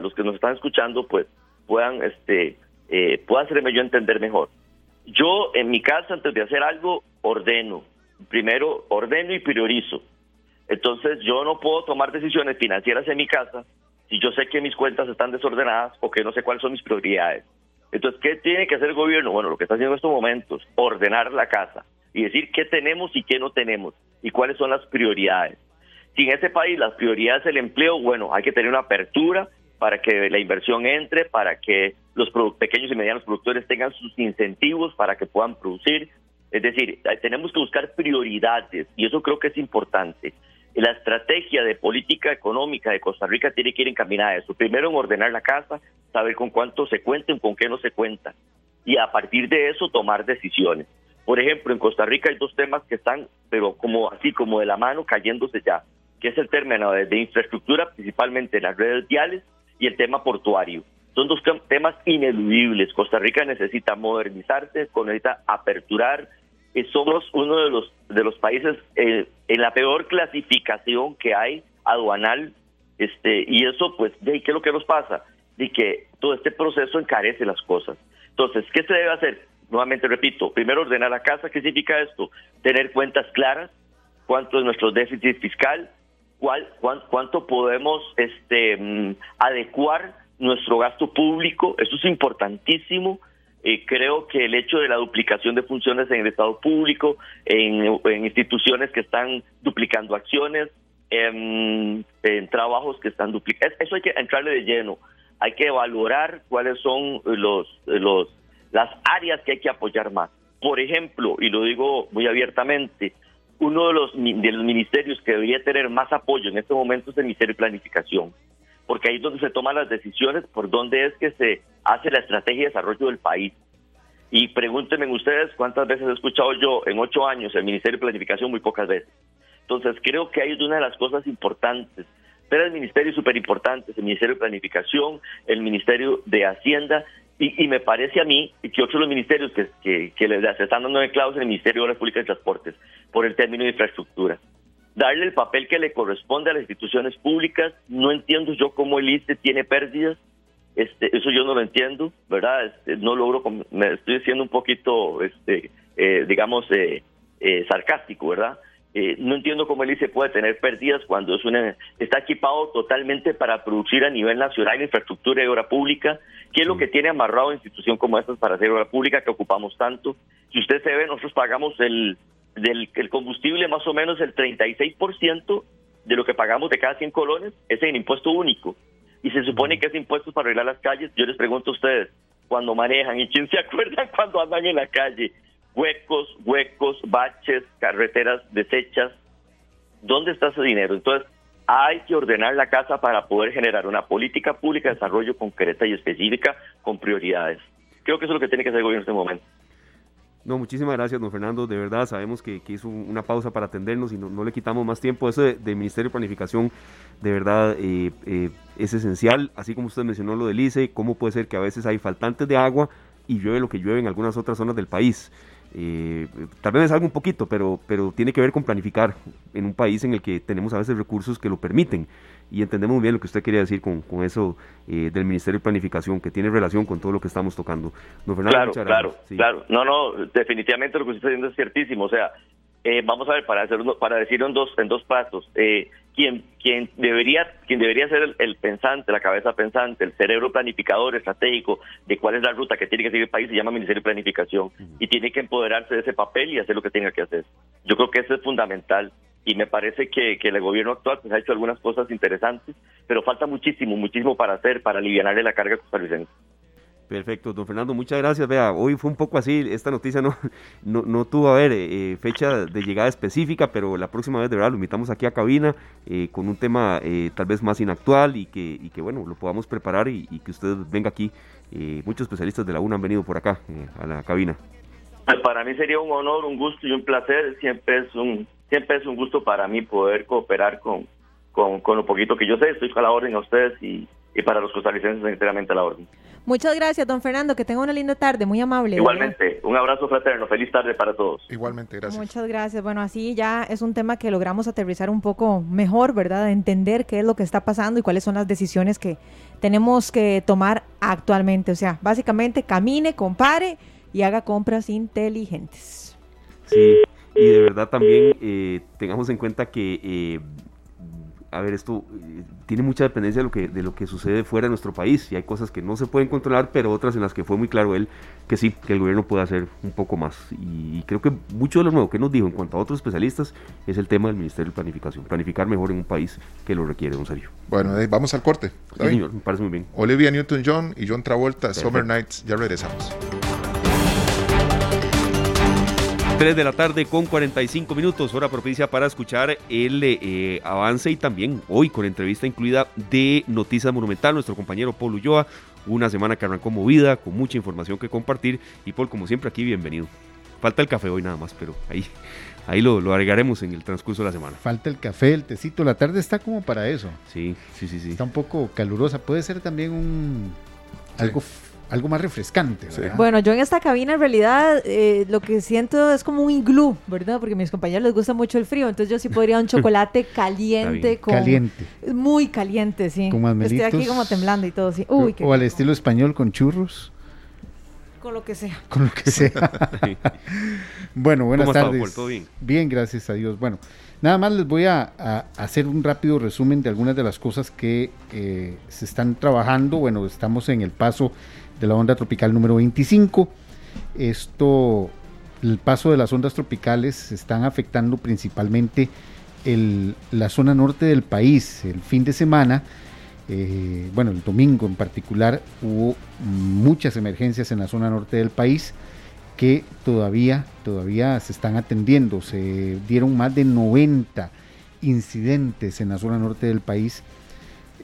los que nos están escuchando pues puedan este, eh, pueda hacerme yo entender mejor. Yo en mi casa, antes de hacer algo, ordeno. Primero, ordeno y priorizo. Entonces, yo no puedo tomar decisiones financieras en mi casa si yo sé que mis cuentas están desordenadas o que no sé cuáles son mis prioridades. Entonces, ¿qué tiene que hacer el gobierno? Bueno, lo que está haciendo en estos momentos, ordenar la casa y decir qué tenemos y qué no tenemos y cuáles son las prioridades. Si en ese país las prioridades es el empleo, bueno, hay que tener una apertura para que la inversión entre, para que los pequeños y medianos productores tengan sus incentivos para que puedan producir. Es decir, tenemos que buscar prioridades y eso creo que es importante. La estrategia de política económica de Costa Rica tiene que ir encaminada a eso. Primero en ordenar la casa, saber con cuánto se cuenta y con qué no se cuenta. Y a partir de eso tomar decisiones. Por ejemplo, en Costa Rica hay dos temas que están, pero como así como de la mano, cayéndose ya, que es el término de, infraestructura, principalmente las redes viales y el tema portuario. Son dos temas ineludibles. Costa Rica necesita modernizarse, necesita aperturar. Eh, somos uno de los, de los países eh, en la peor clasificación que hay aduanal. Este, y eso, pues, ¿de qué es lo que nos pasa? De que todo este proceso encarece las cosas. Entonces, ¿qué se debe hacer? Nuevamente repito, primero ordenar la casa. ¿Qué significa esto? Tener cuentas claras, cuánto es nuestro déficit fiscal, cuál, cuánto podemos este, mm, adecuar nuestro gasto público, eso es importantísimo. Eh, creo que el hecho de la duplicación de funciones en el Estado público, en, instituciones que están duplicando acciones, en, trabajos que están duplicando, eso hay que entrarle de lleno. Hay que valorar cuáles son los, los, las áreas que hay que apoyar más. Por ejemplo, y lo digo muy abiertamente, uno de los, de los ministerios que debería tener más apoyo en este momento es el Ministerio de Planificación, porque ahí es donde se toman las decisiones por dónde es que se hace la estrategia de desarrollo del país. Y pregúntenme ustedes cuántas veces he escuchado yo en ocho años el Ministerio de Planificación, muy pocas veces. Entonces creo que ahí es una de las cosas importantes. Tres ministerios súper importantes, el Ministerio de Planificación, el Ministerio de Hacienda y, me parece a mí que otros los ministerios que, que, que les están dando en clavos en el Ministerio de Obras Públicas y Transportes por el término de infraestructura. Darle el papel que le corresponde a las instituciones públicas. No entiendo yo cómo el ICE tiene pérdidas. Este, eso yo no lo entiendo, ¿verdad? Este, no logro, me estoy siendo un poquito, este, eh, digamos, eh, eh, sarcástico, ¿verdad? Eh, no entiendo cómo el ICE puede tener pérdidas cuando es una, está equipado totalmente para producir a nivel nacional infraestructura y obra pública. ¿Qué es lo que tiene amarrado una institución como esta para hacer obra pública que ocupamos tanto? Si usted se ve, nosotros pagamos el, del, el combustible más o menos el 36% de lo que pagamos de cada 100 colones, es en impuesto único. Y se supone que es impuesto para arreglar las calles. Yo les pregunto a ustedes, cuando manejan, ¿y quién se acuerdan cuando andan en la calle? Huecos, huecos, baches, carreteras deshechas. ¿Dónde está ese dinero? Entonces, hay que ordenar la casa para poder generar una política pública de desarrollo concreta y específica con prioridades. Creo que eso es lo que tiene que hacer el gobierno en este momento. No, muchísimas gracias, don Fernando. De verdad, sabemos que, hizo una pausa para atendernos y no, le quitamos más tiempo. Eso del de Ministerio de Planificación, de verdad, eh, eh, es esencial. Así como usted mencionó lo del ICE, cómo puede ser que a veces hay faltantes de agua y llueve lo que llueve en algunas otras zonas del país. Eh, tal vez es algo un poquito, pero, pero tiene que ver con planificar en un país en el que tenemos a veces recursos que lo permiten. Y entendemos muy bien lo que usted quería decir con, con eso eh, del Ministerio de Planificación, que tiene relación con todo lo que estamos tocando. claro, claro, claro. No, no, definitivamente lo que usted está diciendo es ciertísimo. O sea, eh, vamos a ver, para, hacer, para decirlo en dos, en dos pasos, eh, quien, quien, debería, quien debería ser el, pensante, la cabeza pensante, el cerebro planificador estratégico de cuál es la ruta que tiene que seguir el país se llama Ministerio de Planificación y tiene que empoderarse de ese papel y hacer lo que tenga que hacer. Yo creo que eso es fundamental y me parece que, que el gobierno actual pues, ha hecho algunas cosas interesantes, pero falta muchísimo, muchísimo para hacer, para aliviarle la carga costarricense. Perfecto, don Fernando, muchas gracias. Vea, hoy fue un poco así, esta noticia no, no, tuvo, a ver, eh, eh, fecha de llegada específica, pero la próxima vez de verdad lo invitamos aquí a cabina eh, con un tema tal vez más inactual y que, y que bueno, lo podamos preparar y, que usted venga aquí. muchos especialistas de la UNA han venido por acá a la cabina. Pues para mí sería un honor, un gusto y un placer. Siempre es un, siempre es un gusto para mí poder cooperar con, con, con lo poquito que yo sé. Estoy a la orden a ustedes y, y para los costarricenses enteramente a la orden. Muchas gracias, don Fernando. Que tenga una linda tarde, muy amable. Igualmente, un abrazo fraterno. Feliz tarde para todos. Igualmente, gracias. Muchas gracias. Bueno, así ya es un tema que logramos aterrizar un poco mejor, ¿verdad? Entender qué es lo que está pasando y cuáles son las decisiones que tenemos que tomar actualmente. O sea, básicamente camine, compare y haga compras inteligentes. Sí, y de verdad también eh, tengamos en cuenta que... Eh, a ver, esto eh, tiene mucha dependencia de lo, que, de lo que sucede fuera de nuestro país y hay cosas que no se pueden controlar, pero otras en las que fue muy claro él que sí, que el gobierno puede hacer un poco más. Y creo que mucho de lo nuevo que nos dijo en cuanto a otros especialistas es el tema del Ministerio de Planificación, planificar mejor en un país que lo requiere, don Sergio. Bueno, vamos al corte. Sí, señor, me parece muy bien. Olivia Newton-John y John Travolta, Summer Nights, ya regresamos. 3 de la tarde con 45 minutos, hora propicia para escuchar el eh, avance y también hoy con entrevista incluida de Noticias Monumental, nuestro compañero Paul Ulloa. Una semana que arrancó movida, con mucha información que compartir. Y Paul, como siempre, aquí bienvenido. Falta el café hoy nada más, pero ahí, ahí lo, lo agregaremos en el transcurso de la semana. Falta el café, el tecito. La tarde está como para eso. Sí, sí, sí. sí. Está un poco calurosa. Puede ser también un algo algo más refrescante. Bueno, yo en esta cabina en realidad eh, lo que siento es como un iglú, ¿verdad? Porque a mis compañeros les gusta mucho el frío, entonces yo sí podría un chocolate caliente con... Caliente. Muy caliente, sí. Con Estoy aquí como temblando y todo, sí. Uy, o, al estilo español con churros. Con lo que sea. Con lo que sea. bueno, buenas tardes. bien? bien? gracias a Dios. Bueno, nada más les voy a, hacer un rápido resumen de algunas de las cosas que eh, se están trabajando. Bueno, estamos en el paso de la onda tropical número 25. Esto, el paso de las ondas tropicales están afectando principalmente la zona norte del país. El fin de semana, eh, bueno, el domingo en particular, hubo muchas emergencias en la zona norte del país que todavía, todavía se están atendiendo. Se dieron más de 90 incidentes en la zona norte del país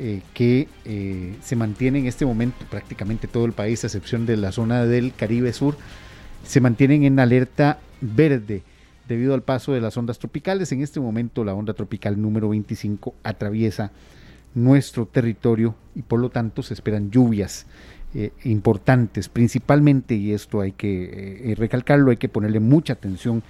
eh, que eh, se mantiene en este momento prácticamente todo el país, a excepción de la zona del Caribe Sur, se mantienen en alerta verde debido al paso de las ondas tropicales. En este momento la onda tropical número 25 atraviesa nuestro territorio y por lo tanto se esperan lluvias eh, importantes, principalmente, y esto hay que recalcarlo, hay que ponerle mucha atención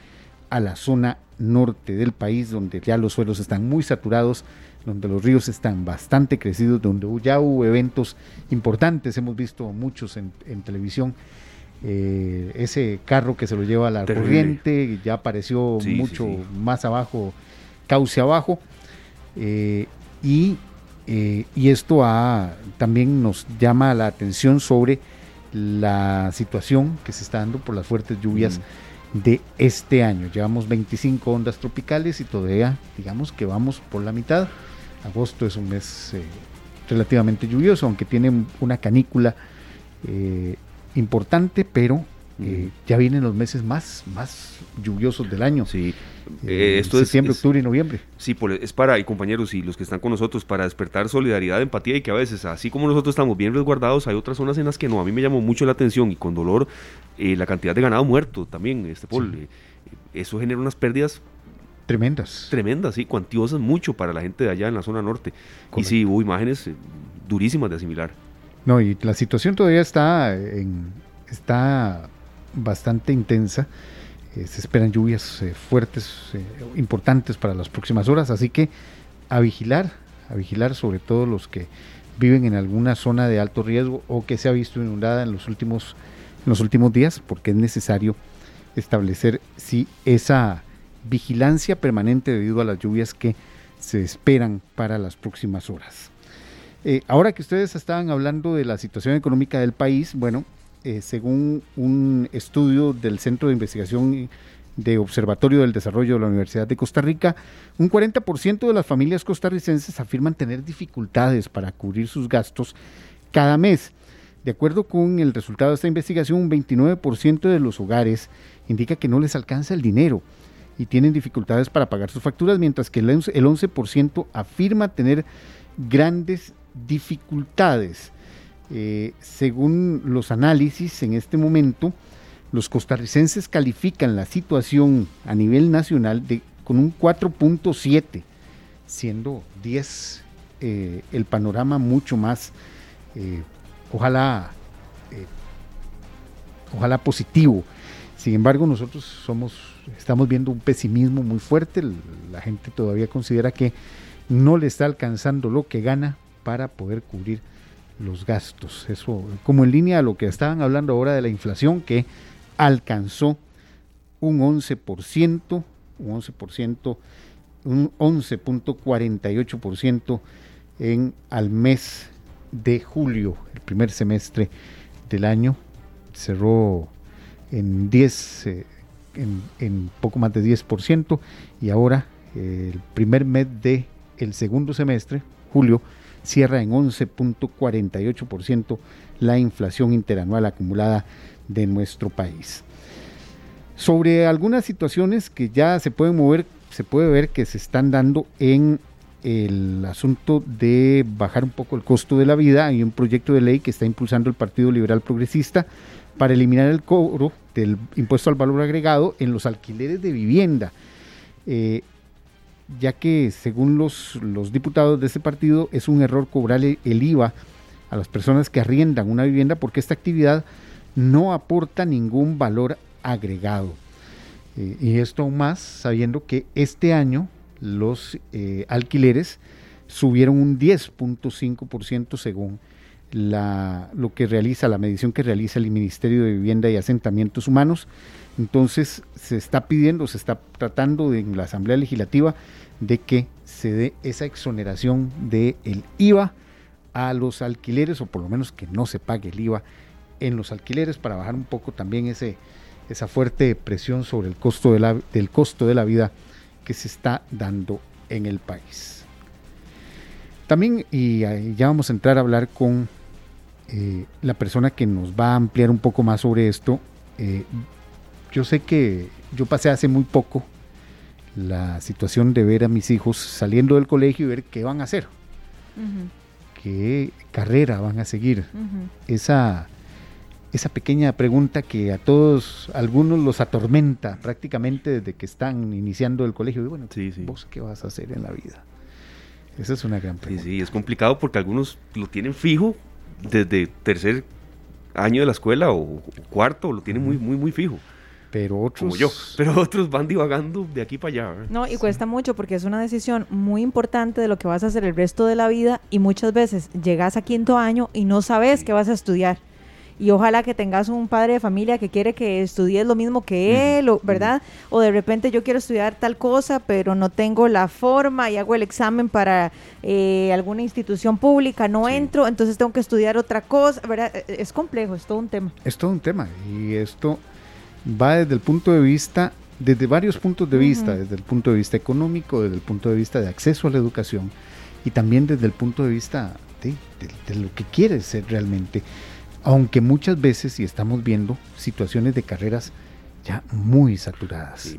a la zona norte del país, donde ya los suelos están muy saturados donde los ríos están bastante crecidos, donde ya hubo eventos importantes, hemos visto muchos en, televisión. Eh, ese carro que se lo lleva a la corriente ya apareció mucho más abajo, cauce abajo. Eh, y, eh, y, esto también nos llama la atención sobre la situación que se está dando por las fuertes lluvias mm. De este año. Llevamos 25 ondas tropicales y todavía digamos que vamos por la mitad. Agosto es un mes eh, relativamente lluvioso, aunque tiene una canícula eh, importante, pero eh, ya vienen los meses más, más lluviosos del año. Sí, esto septiembre, octubre y noviembre. Sí, es para, y compañeros y los que están con nosotros, para despertar solidaridad, empatía y que a veces, así como nosotros estamos bien resguardados, hay otras zonas en las que no. A mí me llamó mucho la atención y con dolor la cantidad de ganado muerto también, este Paul. eso genera unas pérdidas Tremendas. Tremendas, sí, cuantiosas mucho para la gente de allá en la zona norte. Y sí, hubo imágenes eh, durísimas de asimilar. No, y la situación todavía está, en, está bastante intensa. Eh, se esperan lluvias eh, fuertes, importantes para las próximas horas, así que a vigilar, a vigilar sobre todo los que viven en alguna zona de alto riesgo o que se ha visto inundada en los últimos, en los últimos días, porque es necesario establecer si esa vigilancia permanente debido a las lluvias que se esperan para las próximas horas. Eh, ahora que ustedes estaban hablando de la situación económica del país, bueno, eh, según un estudio del Centro de Investigación de Observatorio del Desarrollo de la Universidad de Costa Rica, un 40% de las familias costarricenses afirman tener dificultades para cubrir sus gastos cada mes. De acuerdo con el resultado de esta investigación, un 29% de los hogares indica que no les alcanza el dinero y tienen dificultades para pagar sus facturas, mientras que el 11% afirma tener grandes dificultades. Eh, según los análisis en este momento, los costarricenses califican la situación a nivel nacional con un 4.7, siendo 10 eh, el panorama mucho más, eh, ojalá, ojalá positivo. Sin embargo, nosotros somos, estamos viendo un pesimismo muy fuerte. La gente todavía considera que no le está alcanzando lo que gana para poder cubrir los gastos. Eso, como en línea a lo que estaban hablando ahora de la inflación, que alcanzó un 11%, un 11%, un 11.48% en al mes de julio, el primer semestre del año. Cerró en 10, eh, en, poco más de 10%, y ahora eh, el primer mes de el segundo semestre, julio, cierra en 11.48% la inflación interanual acumulada de nuestro país. Sobre algunas situaciones que ya se pueden mover, se puede ver que se están dando en el asunto de bajar un poco el costo de la vida. Hay un proyecto de ley que está impulsando el Partido Liberal Progresista para eliminar el cobro del impuesto al valor agregado en los alquileres de vivienda, eh, ya que según los, los diputados de ese partido es un error cobrar el, IVA a las personas que arriendan una vivienda porque esta actividad no aporta ningún valor agregado. Eh, y esto aún más sabiendo que este año los eh, alquileres subieron un 10.5% según la, lo que realiza, la medición que realiza el Ministerio de Vivienda y Asentamientos Humanos. Entonces se está pidiendo, se está tratando en la Asamblea Legislativa de que se dé esa exoneración del IVA a los alquileres, o por lo menos que no se pague el IVA en los alquileres para bajar un poco también ese, esa fuerte presión sobre el costo de la, del costo de la vida que se está dando en el país. También, y ya vamos a entrar a hablar con eh, la persona que nos va a ampliar un poco más sobre esto. Eh, yo sé que yo pasé hace muy poco la situación de ver a mis hijos saliendo del colegio y ver qué van a hacer, qué carrera van a seguir. Esa esa pequeña pregunta que a todos, algunos los atormenta prácticamente desde que están iniciando el colegio. Y bueno, ¿vos qué vas a hacer en la vida? Esa es una gran pregunta. Sí, sí, es complicado porque algunos lo tienen fijo desde tercer año de la escuela o cuarto, lo tienen muy, muy, muy fijo. Pero otros... Como yo. Pero otros van divagando de aquí para allá. No, y cuesta mucho porque es una decisión muy importante de lo que vas a hacer el resto de la vida y muchas veces llegas a quinto año y no sabes qué vas a estudiar y ojalá que tengas un padre de familia que quiere que estudies lo mismo que él, ¿verdad? O de repente yo quiero estudiar tal cosa, pero no tengo la forma y hago el examen para eh, alguna institución pública, no entro, entonces tengo que estudiar otra cosa, ¿verdad? E, e, es complejo, es todo un tema. Es todo un tema y esto va desde el punto de vista, desde varios puntos de vista, desde el punto de vista económico, desde el punto de vista de acceso a la educación y también desde el punto de vista de, de lo que quieres ser realmente aunque muchas veces, y estamos viendo situaciones de carreras ya muy saturadas.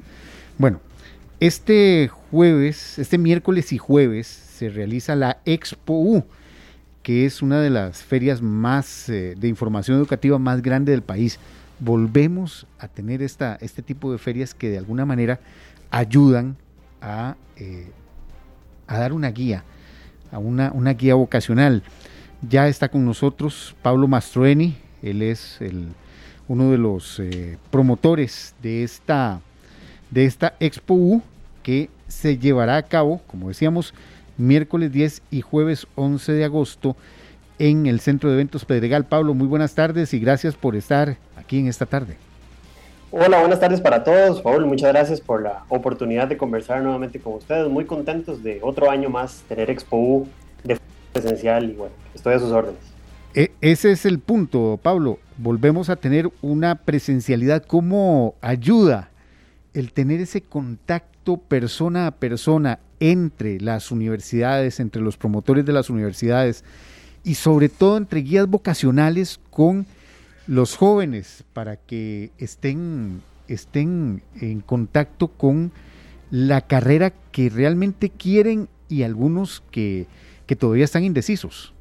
Bueno, este jueves, este miércoles y jueves se realiza la Expo U, que es una de las ferias más eh, de información educativa más grande del país. Volvemos a tener esta, este tipo de ferias que de alguna manera ayudan a, eh, a dar una guía, a una, una guía vocacional. Ya está con nosotros Pablo Mastroeni, él es el, uno de los eh, promotores de esta, de esta Expo U que se llevará a cabo, como decíamos, miércoles 10 y jueves 11 de agosto en el Centro de Eventos Pedregal. Pablo, muy buenas tardes y gracias por estar aquí en esta tarde. Hola, buenas tardes para todos. Pablo, muchas gracias por la oportunidad de conversar nuevamente con ustedes. Muy contentos de otro año más tener Expo U de presencial y bueno, estoy a sus órdenes. E, ese es el punto, Pablo. Volvemos a tener una presencialidad. ¿Cómo ayuda el tener ese contacto persona a persona entre las universidades, entre los promotores de las universidades y sobre todo entre guías vocacionales con los jóvenes para que estén, estén en contacto con la carrera que realmente quieren y algunos que que todavía están indecisos.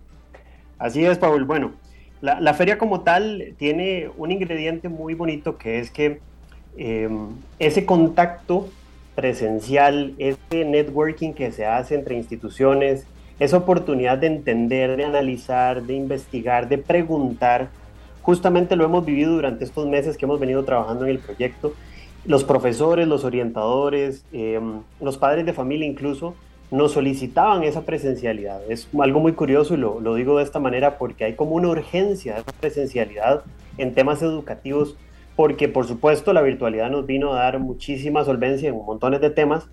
Así es, Paul. Bueno, la, feria como tal tiene un ingrediente muy bonito que es que em, ese contacto presencial, ese networking que se hace entre instituciones, esa oportunidad de entender, de analizar, de investigar, de preguntar, justamente lo hemos vivido durante estos meses que hemos venido trabajando en el proyecto. Los profesores, los orientadores, em, los padres de familia incluso, nos solicitaban esa presencialidad. Es algo muy curioso y lo, lo, digo de esta manera porque hay como una urgencia de presencialidad en temas educativos, porque por supuesto la virtualidad nos vino a dar muchísima solvencia en montones de temas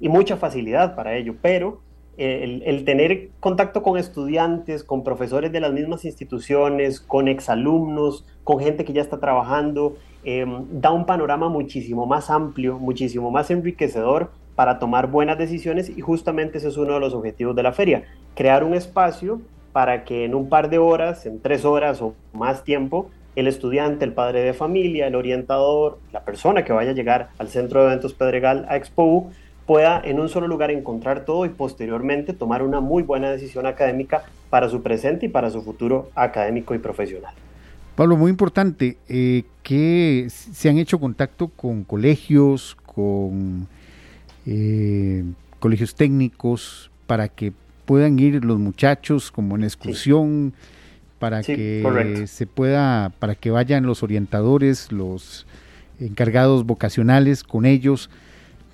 y mucha facilidad para ello, pero el, tener contacto con estudiantes, con profesores de las mismas instituciones, con exalumnos, con gente que ya está trabajando, em, da un panorama muchísimo más amplio, muchísimo más enriquecedor para tomar buenas decisiones y justamente ese es uno de los objetivos de la feria, crear un espacio para que en un par de horas, en tres horas o más tiempo, el estudiante, el padre de familia, el orientador, la persona que vaya a llegar al centro de eventos Pedregal a Expo pueda en un solo lugar encontrar todo y posteriormente tomar una muy buena decisión académica para su presente y para su futuro académico y profesional. Pablo, muy importante, eh, que se han hecho contacto con colegios, con eh, colegios técnicos, para que puedan ir los muchachos como en excursión, para que se pueda, para que vayan los orientadores, los encargados vocacionales con ellos,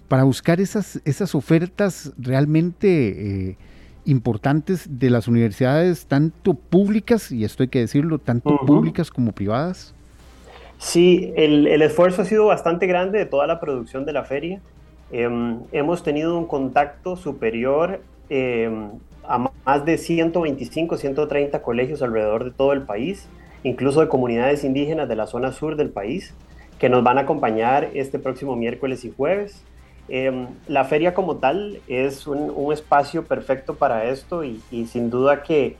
para buscar esas, esas ofertas realmente eh, importantes de las universidades, tanto públicas, y esto hay que decirlo, tanto públicas como privadas? Sí, el, el, esfuerzo ha sido bastante grande de toda la producción de la feria. Em, hemos tenido un contacto superior em, a más de 125, 130 colegios alrededor de todo el país. incluso de comunidades indígenas de la zona sur del país, que nos van a acompañar este próximo miércoles y jueves. Em, la feria como tal es un, espacio perfecto para esto y, sin duda que,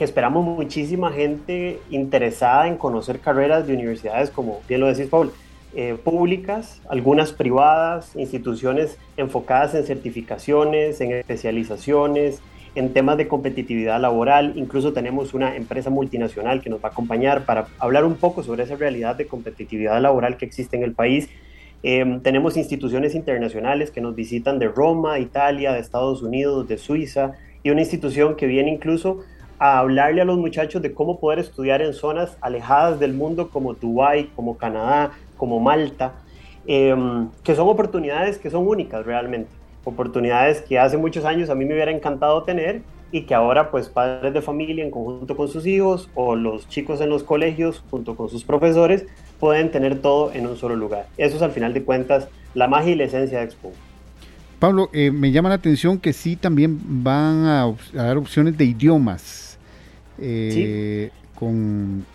esperamos muchísima gente interesada en conocer carreras de universidades, como bien lo decís, Paul, eh, públicas, algunas privadas, instituciones enfocadas en certificaciones, en especializaciones, en temas de competitividad laboral. Incluso tenemos una empresa multinacional que nos va a acompañar para hablar un poco sobre esa realidad de competitividad laboral que existe en el país Em, tenemos instituciones internacionales que nos visitan de Roma, Italia, de Estados Unidos, de Suiza, y una institución que viene incluso a hablarle a los muchachos de cómo poder estudiar en zonas alejadas del mundo como Dubái, como Canadá, como Malta, em, que son oportunidades que son únicas realmente, oportunidades que hace muchos años a mí me hubiera encantado tener y que ahora pues padres de familia en conjunto con sus hijos o los chicos en los colegios junto con sus profesores pueden tener todo en un solo lugar. Eso es al final de cuentas la magia y la esencia de Expo. Pablo, eh, me llama la atención que sí también van a, dar opciones de idiomas eh, con,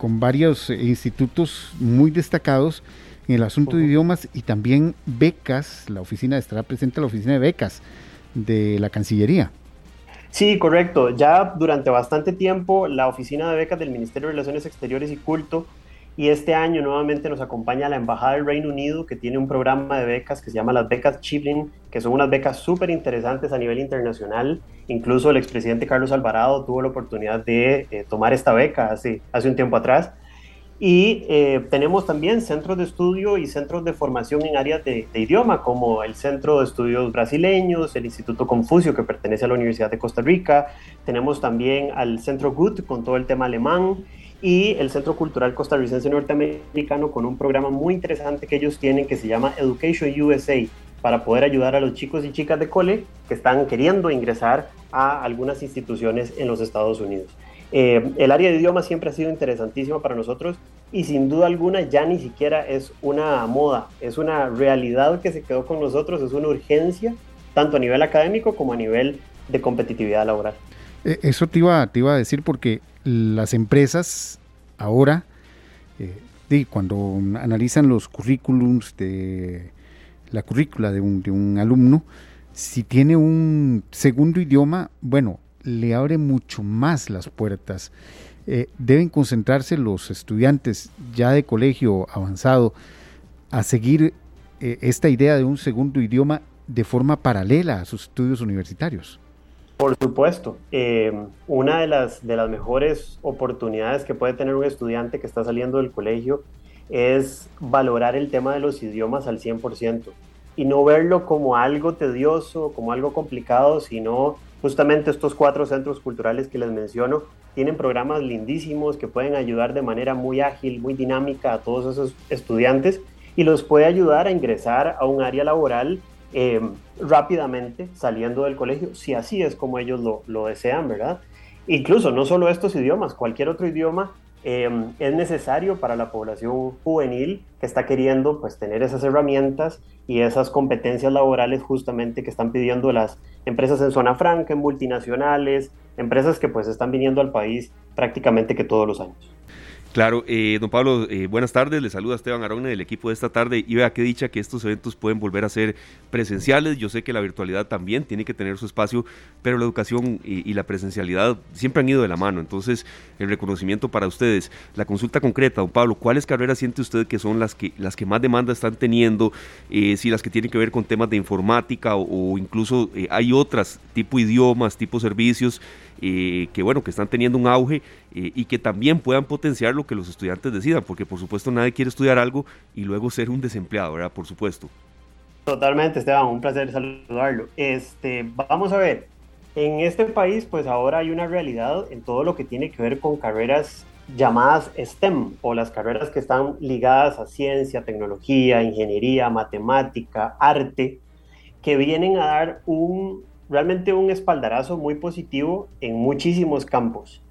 varios institutos muy destacados en el asunto de idiomas y también becas, la oficina estará presente la oficina de becas de la Cancillería. Sí, correcto. Ya durante bastante tiempo la oficina de becas del Ministerio de Relaciones Exteriores y Culto y este año nuevamente nos acompaña la Embajada del Reino Unido, que tiene un programa de becas que se llama las becas Chiblin, que son unas becas súper interesantes a nivel internacional. Incluso el expresidente Carlos Alvarado tuvo la oportunidad de eh, tomar esta beca hace un tiempo atrás. Y eh, tenemos también centros de estudio y centros de formación en áreas de, de, idioma, como el Centro de Estudios Brasileños, el Instituto Confucio, que pertenece a la Universidad de Costa Rica. Tenemos también al Centro GUT con todo el tema alemán y el Centro Cultural Costarricense Norteamericano con un programa muy interesante que ellos tienen que se llama Education USA para poder ayudar a los chicos y chicas de cole que están queriendo ingresar a algunas instituciones en los Estados Unidos. Eh, el área de idiomas siempre ha sido interesantísima para nosotros y sin duda alguna ya ni siquiera es una moda, es una realidad que se quedó con nosotros, es una urgencia, tanto a nivel académico como a nivel de competitividad laboral. Eh, eso te iba, a decir porque las empresas ahora, eh, cuando analizan los currículums de la currícula de un alumno, si tiene un segundo idioma, bueno, le abre mucho más las puertas. Eh, deben concentrarse los estudiantes ya de colegio avanzado a seguir eh, esta idea de un segundo idioma de forma paralela a sus estudios universitarios. Por supuesto, eh, una de las, de las mejores oportunidades que puede tener un estudiante que está saliendo del colegio es valorar el tema de los idiomas al 100% y no verlo como algo tedioso, como algo complicado, sino justamente estos cuatro centros culturales que les menciono tienen programas lindísimos que pueden ayudar de manera muy ágil, muy dinámica a todos esos estudiantes y los puede ayudar a ingresar a un área laboral eh, rápidamente saliendo del colegio, si así es como ellos lo, desean, ¿verdad? Incluso no solo estos idiomas, cualquier otro idioma eh, es necesario para la población juvenil que está queriendo pues tener esas herramientas y esas competencias laborales justamente que están pidiendo las empresas en zona franca, en multinacionales, empresas que pues están viniendo al país prácticamente que todos los años. Claro, eh, don Pablo, eh, buenas tardes, le saluda Esteban Arone del equipo de esta tarde. Y vea qué dicha que estos eventos pueden volver a ser presenciales, yo sé que la virtualidad también tiene que tener su espacio, pero la educación y, la presencialidad siempre han ido de la mano, entonces el reconocimiento para ustedes. La consulta concreta, don Pablo, ¿cuáles carreras siente usted que son las que, las que más demanda están teniendo? Eh, si las que tienen que ver con temas de informática o, incluso hay otras, tipo idiomas, tipo servicios, que bueno, que están teniendo un auge y que también puedan potenciar lo que los estudiantes decidan, porque por supuesto nadie quiere estudiar algo y luego ser un desempleado, ¿verdad? Por supuesto. Totalmente, Esteban, un placer saludarlo. Este, vamos a ver, en este país pues ahora hay una realidad en todo lo que tiene que ver con carreras llamadas STEM o las carreras que están ligadas a ciencia, tecnología, ingeniería, matemática, arte, que vienen a dar un realmente un espaldarazo muy positivo en muchísimos campos.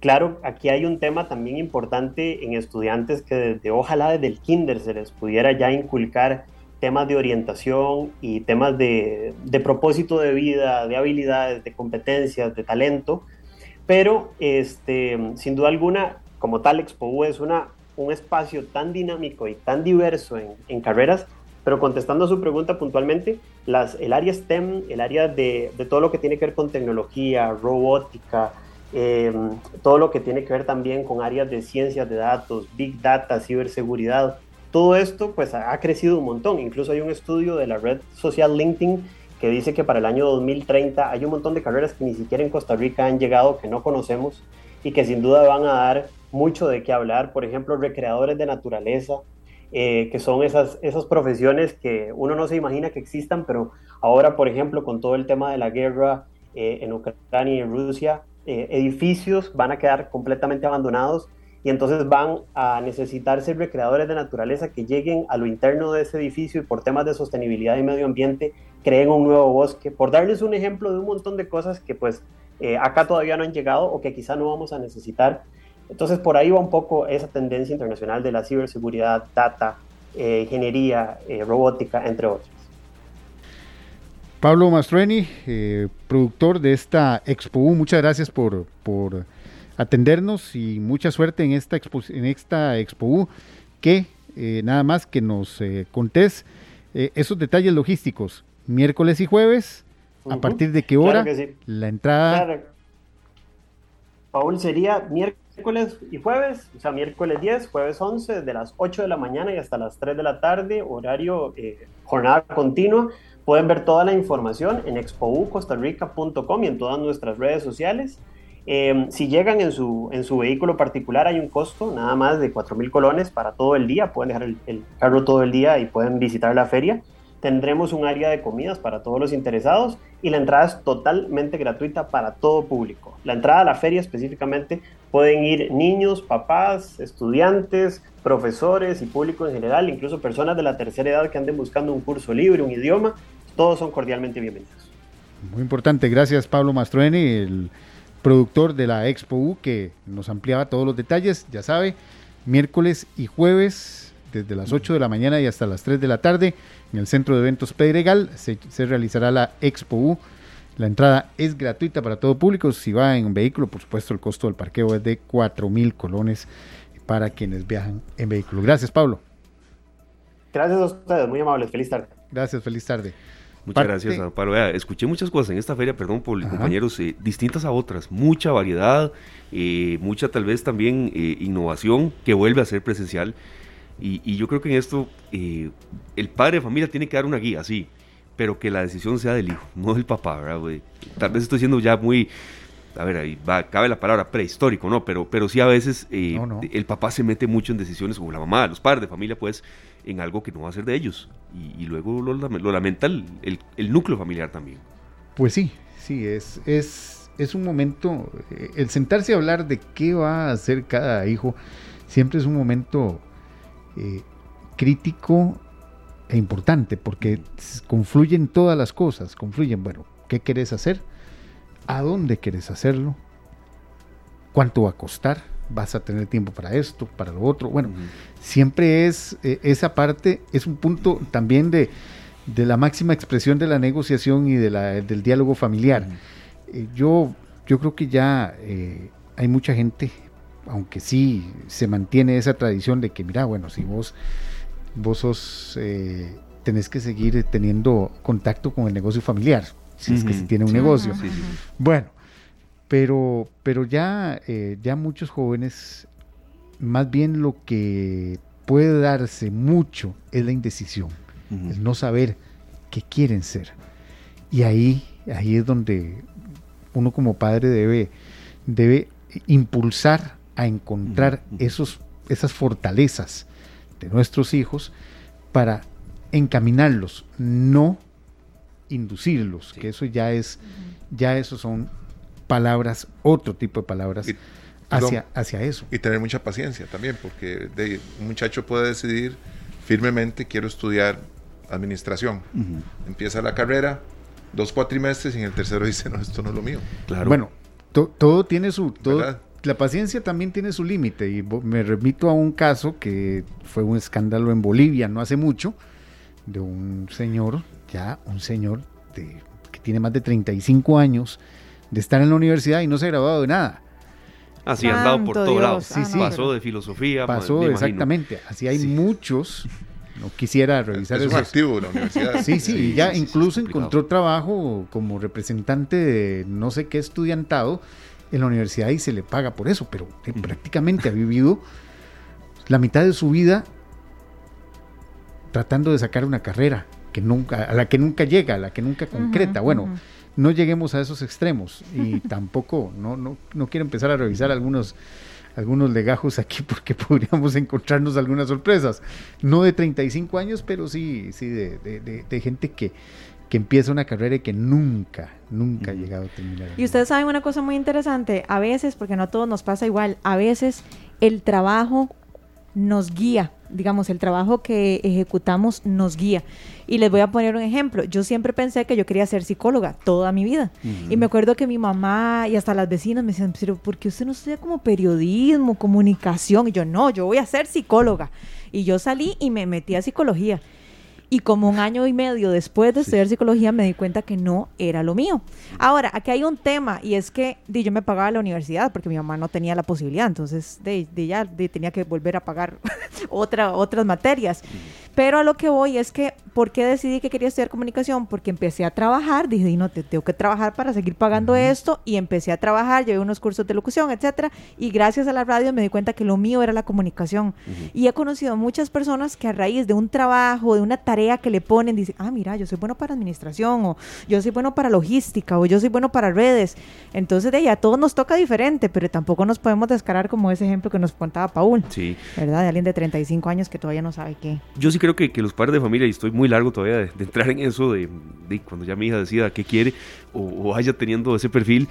Claro, aquí hay un tema también importante en estudiantes que desde, ojalá desde el kinder se les pudiera ya inculcar temas de orientación y temas de, propósito de vida, de habilidades, de competencias, de talento, pero este, sin duda alguna como tal, Expo es una, un espacio tan dinámico y tan diverso en carreras pero contestando a su pregunta puntualmente, las, el área STEM, el área de, de todo lo que tiene que ver con tecnología, robótica, eh, todo lo que tiene que ver también con áreas de ciencias de datos, big data, ciberseguridad, todo esto pues ha crecido un montón. Incluso hay un estudio de la red social LinkedIn que dice que para el año 2030 hay un montón de carreras que ni siquiera en Costa Rica han llegado, que no conocemos y que sin duda van a dar mucho de qué hablar. Por ejemplo, recreadores de naturaleza, eh, que son esas, esas profesiones que uno no se imagina que existan, pero ahora, por ejemplo, con todo el tema de la guerra eh, en Ucrania y en Rusia, eh, edificios van a quedar completamente abandonados y entonces van a necesitarse recreadores de naturaleza que lleguen a lo interno de ese edificio y por temas de sostenibilidad y medio ambiente creen un nuevo bosque. Por darles un ejemplo de un montón de cosas que pues acá todavía no han llegado o que quizá no vamos a necesitar entonces por ahí va un poco esa tendencia internacional de la ciberseguridad, data, eh, ingeniería, eh, robótica, entre otros. Pablo Mastroeni, eh, productor de esta Expo muchas gracias por, por, atendernos y mucha suerte en esta Expo, en esta Expo que nada más que nos contés esos detalles logísticos, miércoles y jueves, a partir de qué hora la entrada. Paul sería miércoles miércoles y jueves, o sea, miércoles 10, jueves 11, de las 8 de la mañana y hasta las 3 de la tarde, horario, eh, jornada continua. Pueden ver toda la información en expoucostarrica.com y en todas nuestras redes sociales. Eh, si llegan en su, en su vehículo particular hay un costo nada más de 4 mil colones para todo el día, pueden dejar el carro todo el día y pueden visitar la feria. Tendremos un área de comidas para todos los interesados y la entrada es totalmente gratuita para todo público. La entrada a la feria específicamente pueden ir niños, papás, estudiantes, profesores y público en general, incluso personas de la tercera edad que anden buscando un curso libre, un idioma, todos son cordialmente bienvenidos. Muy importante, gracias Pablo Mastroeni, el productor de la Expo U, que nos ampliaba todos los detalles, ya sabe, miércoles y jueves desde las 8 de la mañana y hasta las 3 de la tarde en el Centro de Eventos Pedregal se, se realizará la Expo U la entrada es gratuita para todo público. Si va en un vehículo, por supuesto, el costo del parqueo es de 4 mil colones para quienes viajan en vehículo. Gracias, Pablo. Gracias a ustedes, muy amables. Feliz tarde. Gracias, feliz tarde. Muchas gracias, Pablo. escuché muchas cosas en esta feria, perdón por compañeros, eh, distintas a otras, mucha variedad, eh, mucha tal vez también eh, innovación que vuelve a ser presencial. Y, y, yo creo que en esto el padre de familia tiene que dar una guía, sí, pero que la decisión sea del hijo, no del papá, ¿verdad, güey? Tal vez estoy siendo ya muy, a ver, ahí va, cabe la palabra prehistórico, ¿no? Pero, pero sí a veces eh, el papá se mete mucho en decisiones, o la mamá, los padres de familia, pues, en algo que no va a ser de ellos. Y, luego lo, lo lamenta el, el, núcleo familiar también. Pues sí, sí, es, es, es un momento, eh, el sentarse a hablar de qué va a hacer cada hijo, siempre es un momento eh, crítico e importante porque confluyen todas las cosas, confluyen, bueno, ¿qué querés hacer? ¿A dónde querés hacerlo? ¿Cuánto va a costar? ¿Vas a tener tiempo para esto, para lo otro? Bueno, siempre es eh, esa parte, es un punto también de, de, la máxima expresión de la negociación y de la, del diálogo familiar. Eh, yo, yo creo que ya eh, hay mucha gente, aunque sí se mantiene esa tradición de que, mira, bueno, si vos vos sos, eh, tenés que seguir teniendo contacto con el negocio familiar, si es que se tiene un negocio. bueno, pero, pero ya, eh, ya muchos jóvenes, más bien lo que puede darse mucho es la indecisión, el no saber qué quieren ser. Y ahí, ahí es donde uno como padre debe, debe impulsar a encontrar esos, esas fortalezas de nuestros hijos para encaminarlos, no inducirlos, que eso ya es, ya eso son palabras, otro tipo de palabras hacia, hacia eso. Y tener mucha paciencia también, porque un muchacho puede decidir firmemente, quiero estudiar administración. Empieza la carrera, dos cuatrimestres y en el tercero dice, no, esto no es lo mío. Claro. Bueno, todo tiene su, todo, la paciencia también tiene su límite y me remito a un caso que fue un escándalo en Bolivia no hace mucho, de un señor, ya un señor que tiene más de 35 años de estar en la universidad y no se ha graduado de nada. Así han dado por todos lados. Ah, pasó de filosofía. ma- Pasó me exactamente. Así hay Sí. muchos. No quisiera revisar Es un esos. activo de la universidad. Sí, sí, Sí, ya incluso es encontró trabajo como representante de no sé qué estudiantado en la universidad y se le paga por eso, pero eh, prácticamente ha vivido la mitad de su vida tratando de sacar una carrera que nunca, a la que nunca llega, a la que nunca concreta. Bueno, no lleguemos a esos extremos y tampoco, no, no, no quiero empezar a revisar algunos, algunos legajos aquí porque podríamos encontrarnos algunas sorpresas. No de 35 años, pero sí, sí de, de- de- de gente que, que empieza una carrera y que nunca, nunca ha llegado a terminar. Y ustedes saben una cosa muy interesante, a veces, porque no a todos nos pasa igual, a veces el trabajo nos guía, digamos, el trabajo que ejecutamos nos guía. Y les voy a poner un ejemplo. Yo siempre pensé que yo quería ser psicóloga toda mi vida. Y me acuerdo que mi mamá y hasta las vecinas me decían, pero ¿por qué usted no estudia como periodismo, comunicación? Y yo, no, yo voy a ser psicóloga. Y yo salí y me metí a psicología. Y como un año y medio después de estudiar psicología me di cuenta que no era lo mío. Ahora, aquí hay un tema y es que di, yo me pagaba la universidad porque mi mamá no tenía la posibilidad, entonces de, de ya de, tenía que volver a pagar otra, otras materias. Pero a lo que voy es que, ¿por qué decidí que quería estudiar comunicación? Porque empecé a trabajar, dije, "Di, no, te, tengo que trabajar para seguir pagando esto y empecé a trabajar, llevé unos cursos de locución, etcétera, y gracias a la radio me di cuenta que lo mío era la comunicación. Y he conocido muchas personas que a raíz de un trabajo, de una tarea que le ponen, dicen, ah, mira, yo soy bueno para administración, o yo soy bueno para logística, o yo soy bueno para redes. Entonces, de ahí a todos nos toca diferente, pero tampoco nos podemos descarar como ese ejemplo que nos contaba Paul, Sí. ¿verdad? De alguien de 35 años que todavía no sabe qué. Yo sí creo que, que los padres de familia, y estoy muy largo todavía de, de entrar en eso, de, de cuando ya mi hija decida qué quiere o, o vaya teniendo ese perfil,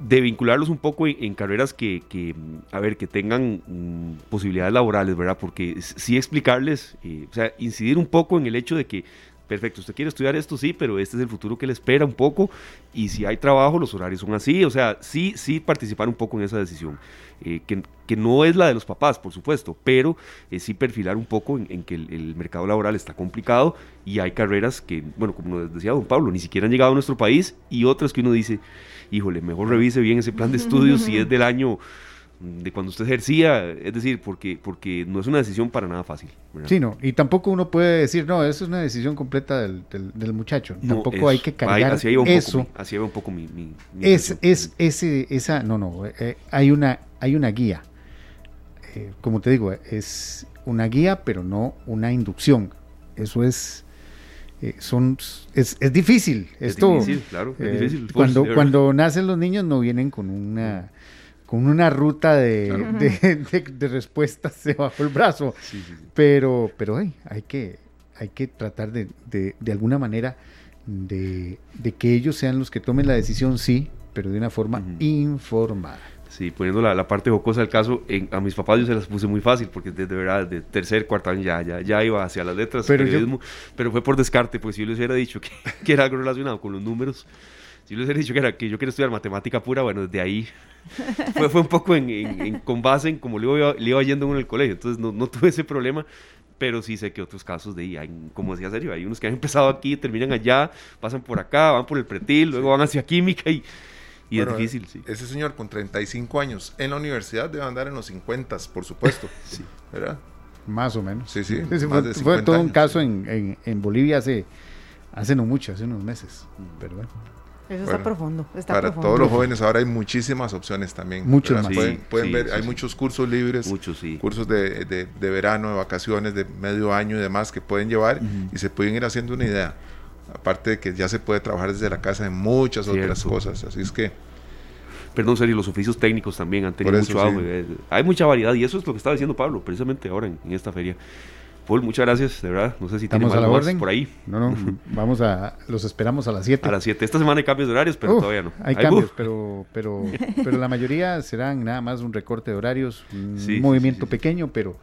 de vincularlos un poco en, en carreras que, que, a ver, que tengan mm, posibilidades laborales, ¿verdad? Porque sí explicarles, eh, o sea, incidir un poco en el hecho de que, perfecto, usted quiere estudiar esto, sí, pero este es el futuro que le espera un poco, y si hay trabajo, los horarios son así, o sea, sí, sí participar un poco en esa decisión, eh, que, no es la de los papás, por supuesto, pero eh, sí perfilar un poco en, que el, mercado laboral está complicado y hay carreras que, bueno, como nos decía don Pablo, ni siquiera han llegado a nuestro país y otras que uno dice, híjole, mejor revise bien ese plan de estudios si es del año de cuando usted ejercía, es decir, porque, porque no es una decisión para nada fácil. ¿verdad? Sí, no, y tampoco uno puede decir, no, eso es una decisión completa del, del- del muchacho. No, tampoco eso. hay que cargar así un eso. Poco, así iba un poco mi... mi- mi es, es ese, esa, no, no, eh, hay una, hay una guía. Eh, como te digo, es una guía, pero no una inducción. Eso es, eh, son, es, es difícil. Es Esto, difícil, claro, es difícil. pues, cuando, cuando nacen los niños no vienen con una, con una ruta de, de, de- de respuestas debajo el brazo. Sí, sí, sí. Pero, pero hey, hay que, hay que tratar de, de, alguna manera de, que ellos sean los que tomen la decisión, sí, pero de una forma Ujú. informada. Sí, poniendo la, la parte jocosa del caso, en- a mis papás yo se las puse muy fácil, porque desde verdad, de tercer, cuarto año ya, ya, ya iba hacia las letras, Pero yo- periodismo, pero fue por descarte, pues si yo les hubiera dicho que, que era algo relacionado con los números, si yo les hubiera dicho que, era, que yo quería estudiar matemática pura, bueno, desde ahí fue, fue un poco en, en- en- con base en cómo le iba, le iba yendo uno en el colegio, entonces no, no tuve ese problema, pero sí sé que otros casos de ahí, hay, como decía Sergio, hay unos que han empezado aquí, terminan allá, pasan por acá, van por el pretil, luego van hacia química y, y Bueno, es difícil, sí. Ese señor con 35 años en la universidad debe andar en los 50, por supuesto. Sí. ¿Verdad? Más o menos. Sí, sí, fue, fue 50 todo un años, caso sí. en, en, en Bolivia hace, hace no mucho, hace unos meses. Pero bueno, Eso Bueno, está profundo, está Para profundo. todos los jóvenes ahora hay muchísimas opciones también. Muchos ¿verdad? más. Pueden, Sí, pueden sí, ver, sí, hay sí. muchos cursos libres, Muchos, sí. cursos de, de- de verano, de vacaciones, de medio año y demás que pueden llevar y se pueden ir haciendo una idea. Aparte de que ya se puede trabajar desde la casa en muchas otras cosas. Así es que Perdón, serio, los oficios técnicos también han tenido eso, mucho sí. auge. eh, Hay mucha variedad y eso es lo que estaba diciendo Pablo, precisamente ahora en, en esta feria. Paul, muchas gracias, de verdad. No sé si Estamos a la orden. por ahí. no, no, vamos a, los esperamos a las 7. A las 7. Esta semana hay cambios de horarios, pero todavía no. Hay Ay, cambios, pero, pero, pero la mayoría serán nada más un recorte de horarios, un Sí, movimiento sí, sí. pequeño, pero,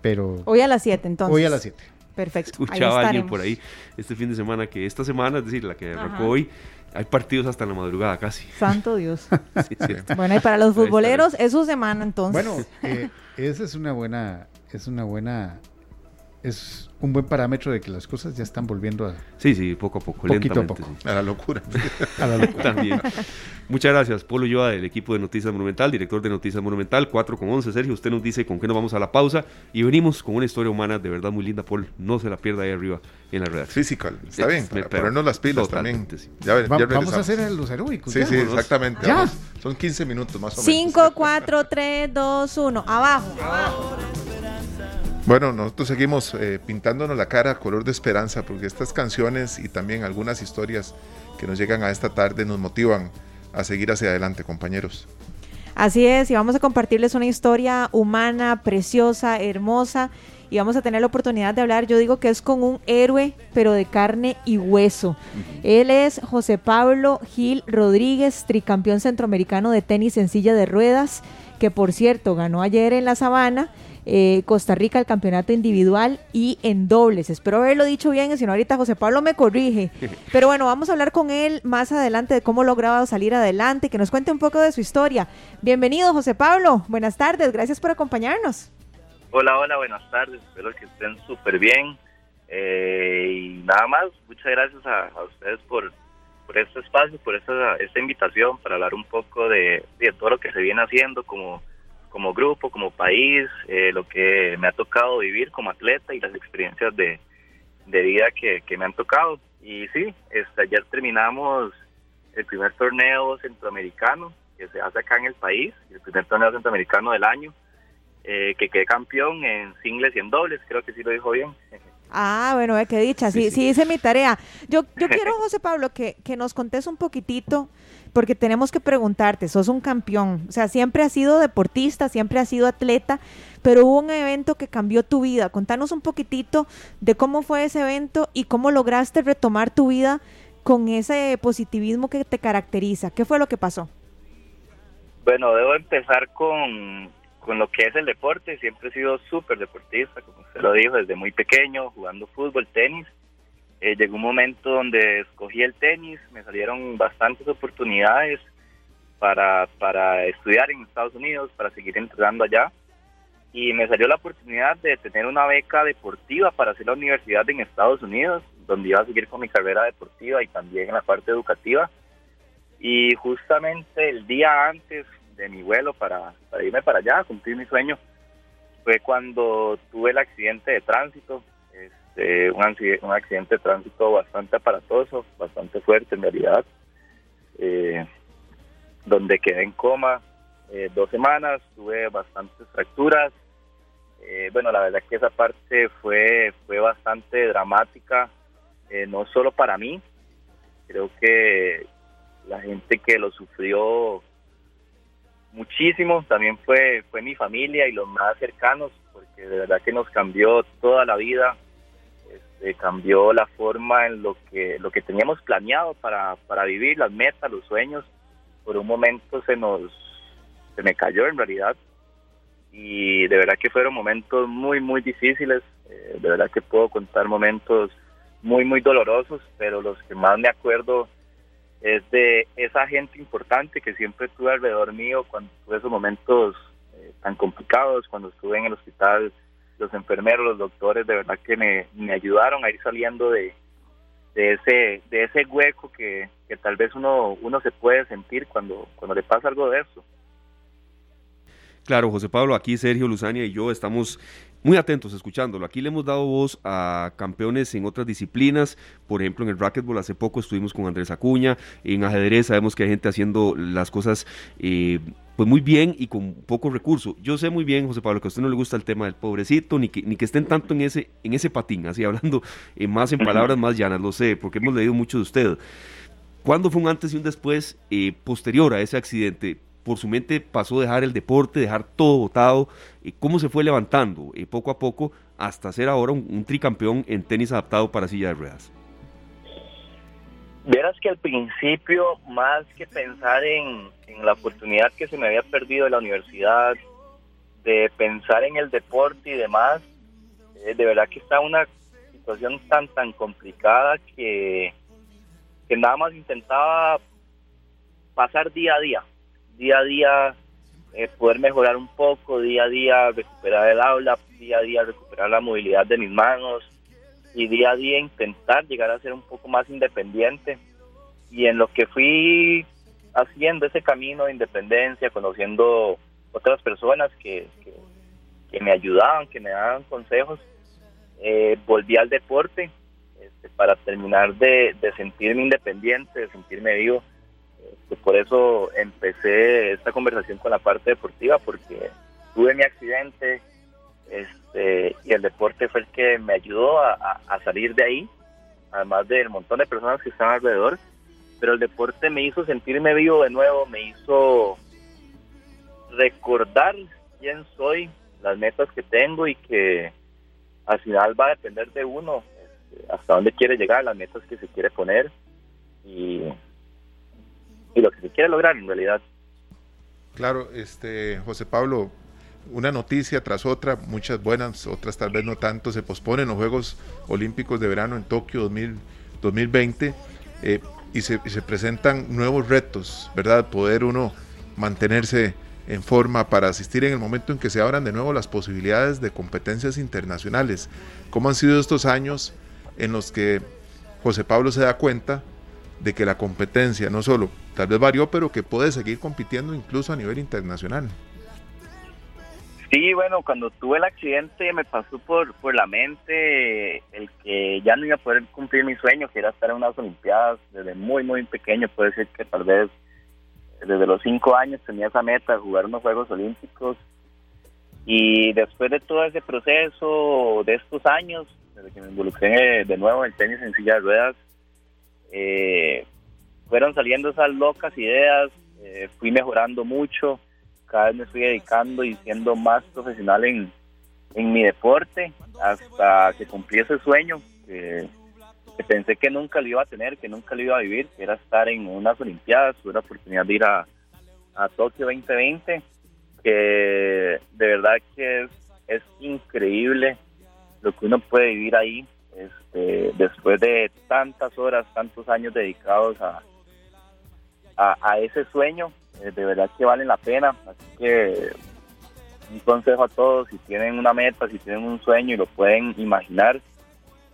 pero Hoy a las 7, entonces. hoy a las 7. Perfecto. Escuchaba a ahí alguien por ahí este fin de semana que esta semana, es decir, la que arrancó Ajá. hoy, hay partidos hasta la madrugada casi. Santo Dios. Sí. Bueno, y para los futboleros, es su semana entonces. Bueno, eh, esa es una buena, es una buena es un buen parámetro de que las cosas ya están volviendo a... Sí, sí, poco a poco, Poquito a lentamente. poco. sí. A la locura. a la locura. También. Muchas gracias, Polo Yoa, del equipo de Noticias Monumental, director de Noticias Monumental, 4 con 11. Sergio, usted nos dice con qué nos vamos a la pausa y venimos con una historia humana de verdad muy linda, Paul. No se la pierda ahí arriba en la redacción. Physical. Está bien, para ponernos las pilas también. Sí. Ya, ya Va- vamos a hacer los heroicos. Sí, ya. sí, exactamente. Ya. vamos. Son 15 minutos más o menos. 5, 4, 3, 2, 1. Abajo. Bueno, nosotros seguimos eh, pintándonos la cara color de esperanza porque estas canciones y también algunas historias que nos llegan a esta tarde nos motivan a seguir hacia adelante, compañeros. Así es, y vamos a compartirles una historia humana, preciosa, hermosa, y vamos a tener la oportunidad de hablar, yo digo que es con un héroe, pero de carne y hueso. Él es José Pablo Gil Rodríguez, tricampeón centroamericano de tenis en silla de ruedas, que por cierto ganó ayer en la sabana. Eh, Costa Rica el campeonato individual y en dobles. Espero haberlo dicho bien, si no ahorita José Pablo me corrige. Pero bueno, vamos a hablar con él más adelante de cómo ha logrado salir adelante, que nos cuente un poco de su historia. Bienvenido José Pablo, buenas tardes, gracias por acompañarnos. Hola, hola, buenas tardes. Espero que estén súper bien. Eh, y nada más, muchas gracias a, a ustedes por, por este espacio, por esta, esta invitación para hablar un poco de, de todo lo que se viene haciendo como, como grupo, como país, eh, lo que me ha tocado vivir como atleta y las experiencias de, de vida que, que me han tocado. Y sí, este, ayer terminamos el primer torneo centroamericano que se hace acá en el país, el primer torneo centroamericano del año eh, que quedé campeón en singles y en dobles, creo que sí lo dijo bien. Ah, bueno, eh, qué dicha, sí, Sí, sí, sí. hice mi tarea. Yo, yo quiero, José Pablo, que, que nos contes un poquitito, porque tenemos que preguntarte, sos un campeón, o sea, siempre has sido deportista, siempre has sido atleta, pero hubo un evento que cambió tu vida. Contanos un poquitito de cómo fue ese evento y cómo lograste retomar tu vida con ese positivismo que te caracteriza. ¿Qué fue lo que pasó? Bueno, debo empezar con, con lo que es el deporte. Siempre he sido súper deportista, como usted lo dijo, desde muy pequeño, jugando fútbol, tenis. Eh, llegó un momento donde escogí el tenis, me salieron bastantes oportunidades para, para estudiar en Estados Unidos, para seguir entrenando allá. Y me salió la oportunidad de tener una beca deportiva para hacer la universidad en Estados Unidos, donde iba a seguir con mi carrera deportiva y también en la parte educativa. Y justamente el día antes de mi vuelo para, irme para allá, cumplir mi sueño, fue cuando tuve el accidente de tránsito, este, un, accidente, un accidente de tránsito bastante aparatoso, bastante fuerte en realidad, eh, donde quedé en coma eh, dos semanas, tuve bastantes fracturas. Eh, bueno, la verdad que esa parte fue, fue bastante dramática, no solo para mí, creo que la gente que lo sufrió muchísimo. También fue fue mi familia y los más cercanos porque de verdad que nos cambió toda la vida. Este, cambió la forma en lo que lo que teníamos planeado para, para vivir las metas los sueños. Por un momento se nos se me cayó en realidad. Y de verdad que fueron momentos muy muy difíciles. Eh, de verdad que puedo contar momentos muy muy dolorosos pero los que más me acuerdo es de esa gente importante que siempre tuve alrededor mío cuando tuve esos momentos eh, tan complicados, cuando estuve en el hospital, los enfermeros, los doctores, de verdad que me, me ayudaron a ir saliendo de, de ese de ese hueco que, que tal vez uno uno se puede sentir cuando cuando le pasa algo de eso. Claro, José Pablo, aquí Sergio Luzania y yo estamos muy atentos escuchándolo. Aquí le hemos dado voz a campeones en otras disciplinas. Por ejemplo, en el racquetball hace poco estuvimos con Andrés Acuña. En ajedrez sabemos que hay gente haciendo las cosas eh, pues muy bien y con poco recurso. Yo sé muy bien, José Pablo, que a usted no le gusta el tema del pobrecito, ni que, ni que estén tanto en ese, en ese patín, así hablando eh, más en palabras más llanas, lo sé, porque hemos leído mucho de usted. ¿Cuándo fue un antes y un después eh, posterior a ese accidente? Por su mente pasó dejar el deporte, dejar todo botado, eh, cómo se fue levantando poco a poco hasta ser ahora un, tricampeón en tenis adaptado para silla de ruedas. Verás que al principio, más que pensar en, la oportunidad que se me había perdido en la universidad, de pensar en el deporte y demás, eh, de verdad que está una situación tan, tan complicada que nada más intentaba pasar día a día día a día eh, poder mejorar un poco día a día, recuperar el aula, día a día recuperar la movilidad de mis manos y día a día intentar llegar a ser un poco más independiente. Y en lo que fui haciendo ese camino de independencia, conociendo otras personas que, que, me ayudaban, que me daban consejos, eh, volví al deporte este, para terminar de, de sentirme independiente, de sentirme vivo por eso empecé esta conversación con la parte deportiva, porque tuve mi accidente este, y el deporte fue el que me ayudó a, salir de ahí, además del montón de personas que estaban alrededor, pero el deporte me hizo sentirme vivo de nuevo, me hizo recordar quién soy, las metas que tengo y que al final va a depender de uno este, hasta dónde quiere llegar, las metas que se quiere poner. Y y lo que se quiere lograr en realidad. Claro, este José Pablo, una noticia tras otra, muchas buenas, otras tal vez no tanto, se posponen los Juegos Olímpicos de Verano en Tokio 2020 eh, y, se, y se presentan nuevos retos, ¿verdad? Poder uno mantenerse en forma para asistir en el momento en que se abran de nuevo las posibilidades de competencias internacionales. ¿Cómo han sido estos años en los que José Pablo se da cuenta de que la competencia no solo tal vez varió, pero que puede seguir compitiendo incluso a nivel internacional. Sí, bueno, cuando tuve el accidente me pasó por, por la mente el que ya no iba a poder cumplir mi sueño, que era estar en unas Olimpiadas desde muy, muy pequeño. Puede ser que tal vez desde los cinco años tenía esa meta, jugar unos Juegos Olímpicos. Y después de todo ese proceso, de estos años, desde que me involucré de nuevo en el tenis en silla de ruedas, eh, fueron saliendo esas locas ideas, eh, fui mejorando mucho, cada vez me estoy dedicando y siendo más profesional en, en mi deporte hasta que cumplí ese sueño que, pensé que nunca lo iba a tener, que nunca lo iba a vivir, que era estar en unas Olimpiadas, tuve la oportunidad de ir a, a Tokio 2020, que de verdad que es, es increíble lo que uno puede vivir ahí, este, después de tantas horas, tantos años dedicados a, a, ese sueño, eh, de verdad que valen la pena. Así que un consejo a todos, si tienen una meta, si tienen un sueño y lo pueden imaginar,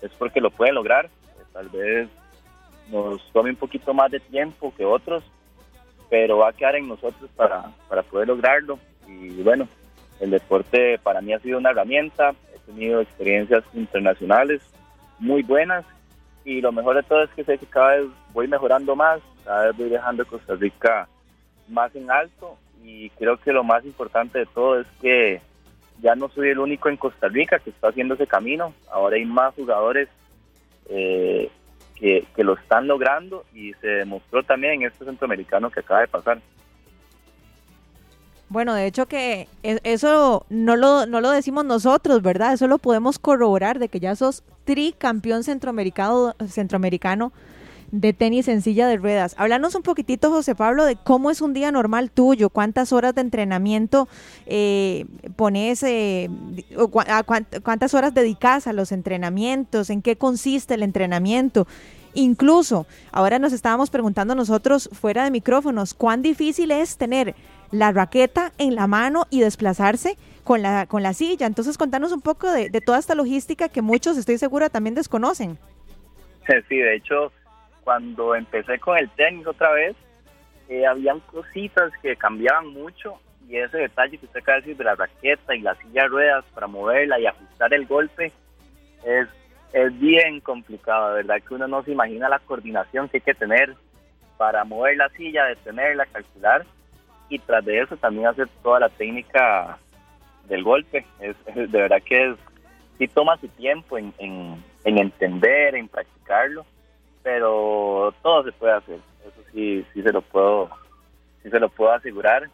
es porque lo pueden lograr. Eh, tal vez nos tome un poquito más de tiempo que otros, pero va a quedar en nosotros para, para poder lograrlo. Y bueno, el deporte para mí ha sido una herramienta, he tenido experiencias internacionales muy buenas y lo mejor de todo es que sé que cada vez voy mejorando más, cada vez voy dejando Costa Rica más en alto y creo que lo más importante de todo es que ya no soy el único en Costa Rica que está haciendo ese camino, ahora hay más jugadores eh, que, que lo están logrando y se demostró también en este centroamericano que acaba de pasar. Bueno, de hecho que e, eso no lo, no lo decimos nosotros, ¿verdad? Eso lo podemos corroborar de que ya sos tricampeón centroamericano, centroamericano de tenis en silla de ruedas. Háblanos un poquitito, José Pablo, de cómo es un día normal tuyo, cuántas horas de entrenamiento eh, pones, eh, cuántas horas dedicas a los entrenamientos, en qué consiste el entrenamiento. Incluso, ahora nos estábamos preguntando nosotros fuera de micrófonos, cuán difícil es tener la raqueta en la mano y desplazarse con la, con la silla. Entonces, contanos un poco de, toda esta logística que muchos, estoy segura, también desconocen. Sí, de hecho, cuando empecé con el tenis otra vez, eh, habían cositas que cambiaban mucho y ese detalle que usted acaba de decir de la raqueta y la silla de ruedas para moverla y ajustar el golpe es, es bien complicado, ¿verdad? Que uno no se imagina la coordinación que hay que tener para mover la silla, detenerla, calcular y tras de eso también hacer toda la técnica del golpe. Es, de verdad que es, sí toma su tiempo en, en, entender, en practicarlo, pero todo se puede hacer. Eso sí, sí se lo puedo, sí se lo puedo asegurar.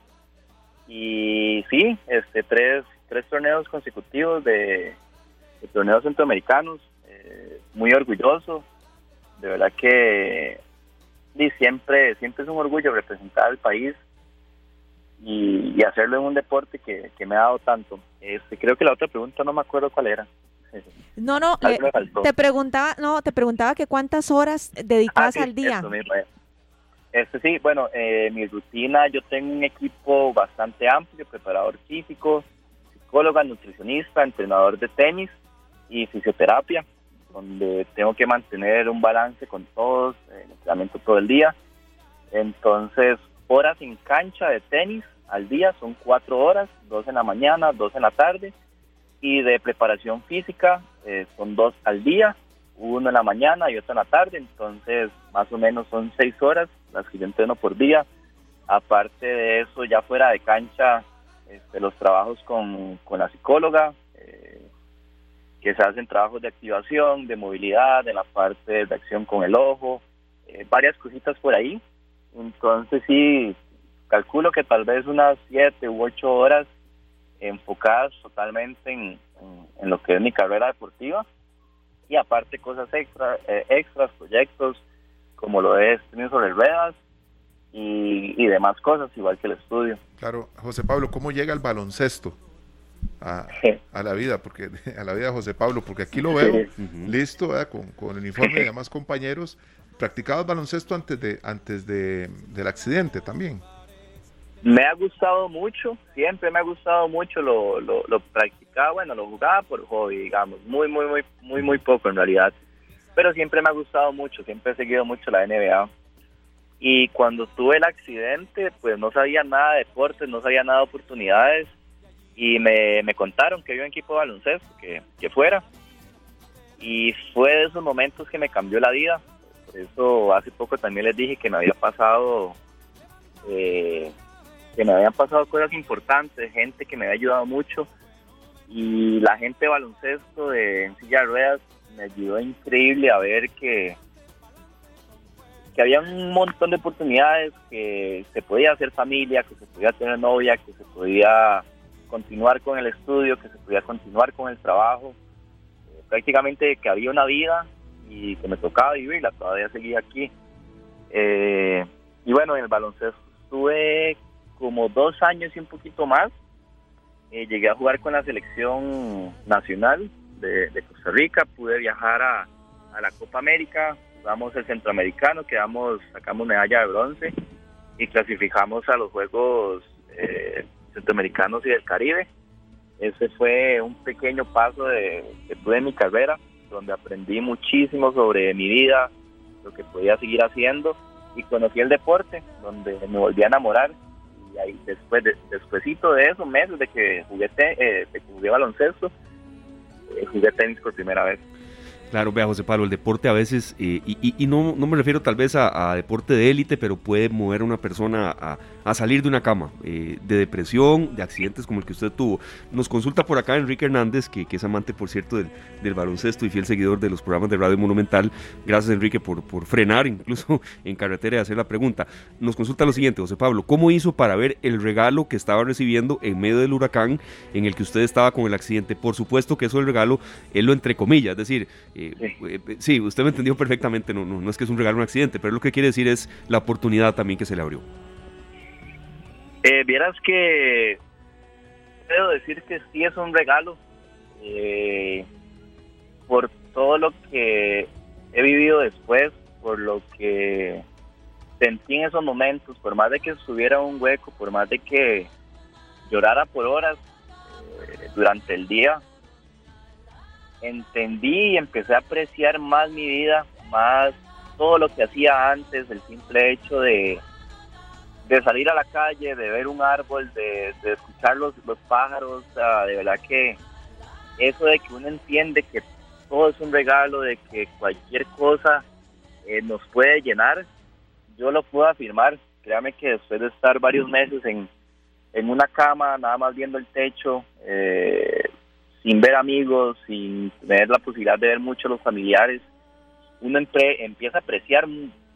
Y sí, este tres, tres torneos consecutivos de, torneos centroamericanos, eh, muy orgulloso. De verdad que y siempre, siempre es un orgullo representar al país y, hacerlo en un deporte que, me ha dado tanto. Este, creo que la otra pregunta no me acuerdo cuál era. No, no, eh, te preguntaba, no, te preguntaba que cuántas horas dedicas ah, al día. Este sí, bueno, eh, mi rutina, yo tengo un equipo bastante amplio, preparador físico, psicóloga, nutricionista, entrenador de tenis y fisioterapia, donde tengo que mantener un balance con todos, el eh, entrenamiento todo el día. Entonces, horas en cancha de tenis al día son cuatro horas, dos en la mañana, dos en la tarde, y de preparación física eh, son dos al día, uno en la mañana y otro en la tarde, entonces más o menos son seis horas las que yo entreno por día. Aparte de eso, ya fuera de cancha, este, los trabajos con, la psicóloga, eh, que se hacen trabajos de activación, de movilidad, en la parte de acción con el ojo, eh, varias cositas por ahí. Entonces sí, calculo que tal vez unas siete u ocho horas enfocadas totalmente en, lo que es mi carrera deportiva y aparte cosas extra, eh, extras, proyectos como lo es tenis sobre ruedas y, demás cosas, igual que el estudio. Claro, José Pablo, ¿cómo llega el baloncesto a, la vida? Porque a la vida de José Pablo, porque aquí lo veo listo, con, con el uniforme y demás compañeros. ¿Practicabas baloncesto antes de antes de, del accidente también? Me ha gustado mucho, siempre me ha gustado mucho, lo, lo, practicaba, bueno, lo jugaba por hobby, digamos, muy, muy, muy, muy, muy poco en realidad, pero siempre me ha gustado mucho, siempre he seguido mucho la NBA. Y cuando tuve el accidente, pues no sabía nada de deportes, no sabía nada de oportunidades, y me, me contaron que había un equipo de baloncesto, que, que fuera, y fue de esos momentos que me cambió la vida, por eso hace poco también les dije que me había pasado... Eh, que me habían pasado cosas importantes, gente que me había ayudado mucho y la gente baloncesto de en silla de ruedas me ayudó increíble a ver que que había un montón de oportunidades, que se podía hacer familia, que se podía tener novia, que se podía continuar con el estudio, que se podía continuar con el trabajo, eh, prácticamente que había una vida y que me tocaba vivirla, todavía seguía aquí. Eh, y bueno, en el baloncesto estuve como dos años y un poquito más, eh, llegué a jugar con la selección nacional de, Costa Rica, pude viajar a, la Copa América, jugamos el centroamericano, quedamos, sacamos medalla de bronce y clasificamos a los Juegos eh, Centroamericanos y del Caribe. Ese fue un pequeño paso de, que tuve en mi carrera, donde aprendí muchísimo sobre mi vida, lo que podía seguir haciendo y conocí el deporte, donde me volví a enamorar ahí después de, despuésito de esos meses de que jugué, eh, de que jugué baloncesto, eh, jugué tenis por primera vez. Claro, vea José Pablo, el deporte a veces, eh, y, no, no, me refiero tal vez a, deporte de élite, pero puede mover a una persona a, salir de una cama, eh, de depresión, de accidentes como el que usted tuvo. Nos consulta por acá Enrique Hernández, que, es amante, por cierto, del, baloncesto y fiel seguidor de los programas de Radio Monumental. Gracias, Enrique, por, por frenar incluso en carretera y hacer la pregunta. Nos consulta lo siguiente, José Pablo, ¿cómo hizo para ver el regalo que estaba recibiendo en medio del huracán en el que usted estaba con el accidente? Por supuesto que eso el regalo, él lo entre comillas, es decir, eh, eh, sí, usted me entendió perfectamente, no, no, no es que es un regalo, un accidente, pero lo que quiere decir es la oportunidad también que se le abrió. Eh, vieras que puedo decir que sí es un regalo eh, por todo lo que he vivido después, por lo que sentí en esos momentos, por más de que estuviera un hueco, por más de que llorara por horas durante el día, entendí y empecé a apreciar más mi vida, más todo lo que hacía antes, el simple hecho de, de salir a la calle, de ver un árbol, de, escuchar los, los pájaros, de verdad que eso de que uno entiende que todo es un regalo, de que cualquier cosa eh, nos puede llenar, yo lo puedo afirmar. Créame que después de estar varios meses en, en una cama, nada más viendo el techo, eh, sin ver amigos, sin tener la posibilidad de ver mucho a los familiares, uno empieza a apreciar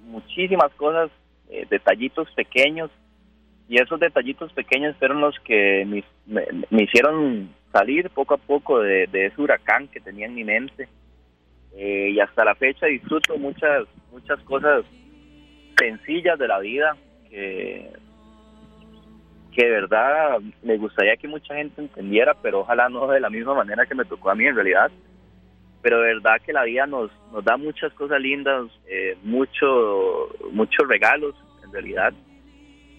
muchísimas cosas, eh, detallitos pequeños, y esos detallitos pequeños fueron los que me, hicieron salir poco a poco de, ese huracán que tenía en mi mente. Eh, y hasta la fecha disfruto muchas muchas cosas sencillas de la vida que que de verdad me gustaría que mucha gente entendiera, pero ojalá no de la misma manera que me tocó a mí en realidad. Pero de verdad que la vida nos, nos da muchas cosas lindas, eh, mucho, muchos regalos, en realidad,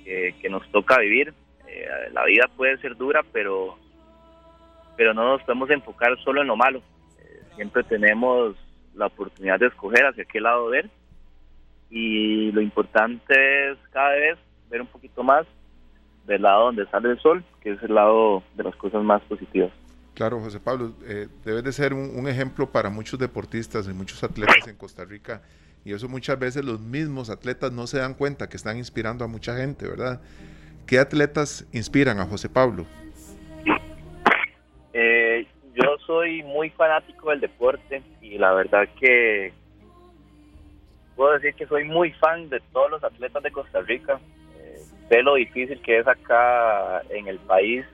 que nos toca vivir. Eh, la vida puede ser dura, pero, pero no nos podemos enfocar solo en lo malo. Eh, siempre tenemos la oportunidad de escoger hacia qué lado ver y lo importante es cada vez ver un poquito más del lado donde sale el sol, que es el lado de las cosas más positivas. Claro, José Pablo, eh, debe de ser un, ejemplo para muchos deportistas y muchos atletas en Costa Rica. Y eso muchas veces los mismos atletas no se dan cuenta que están inspirando a mucha gente, ¿verdad? ¿Qué atletas inspiran a José Pablo? Eh, yo soy muy fanático del deporte y la verdad que puedo decir que soy muy fan de todos los atletas de Costa Rica. Eh, sé lo difícil que es acá en el país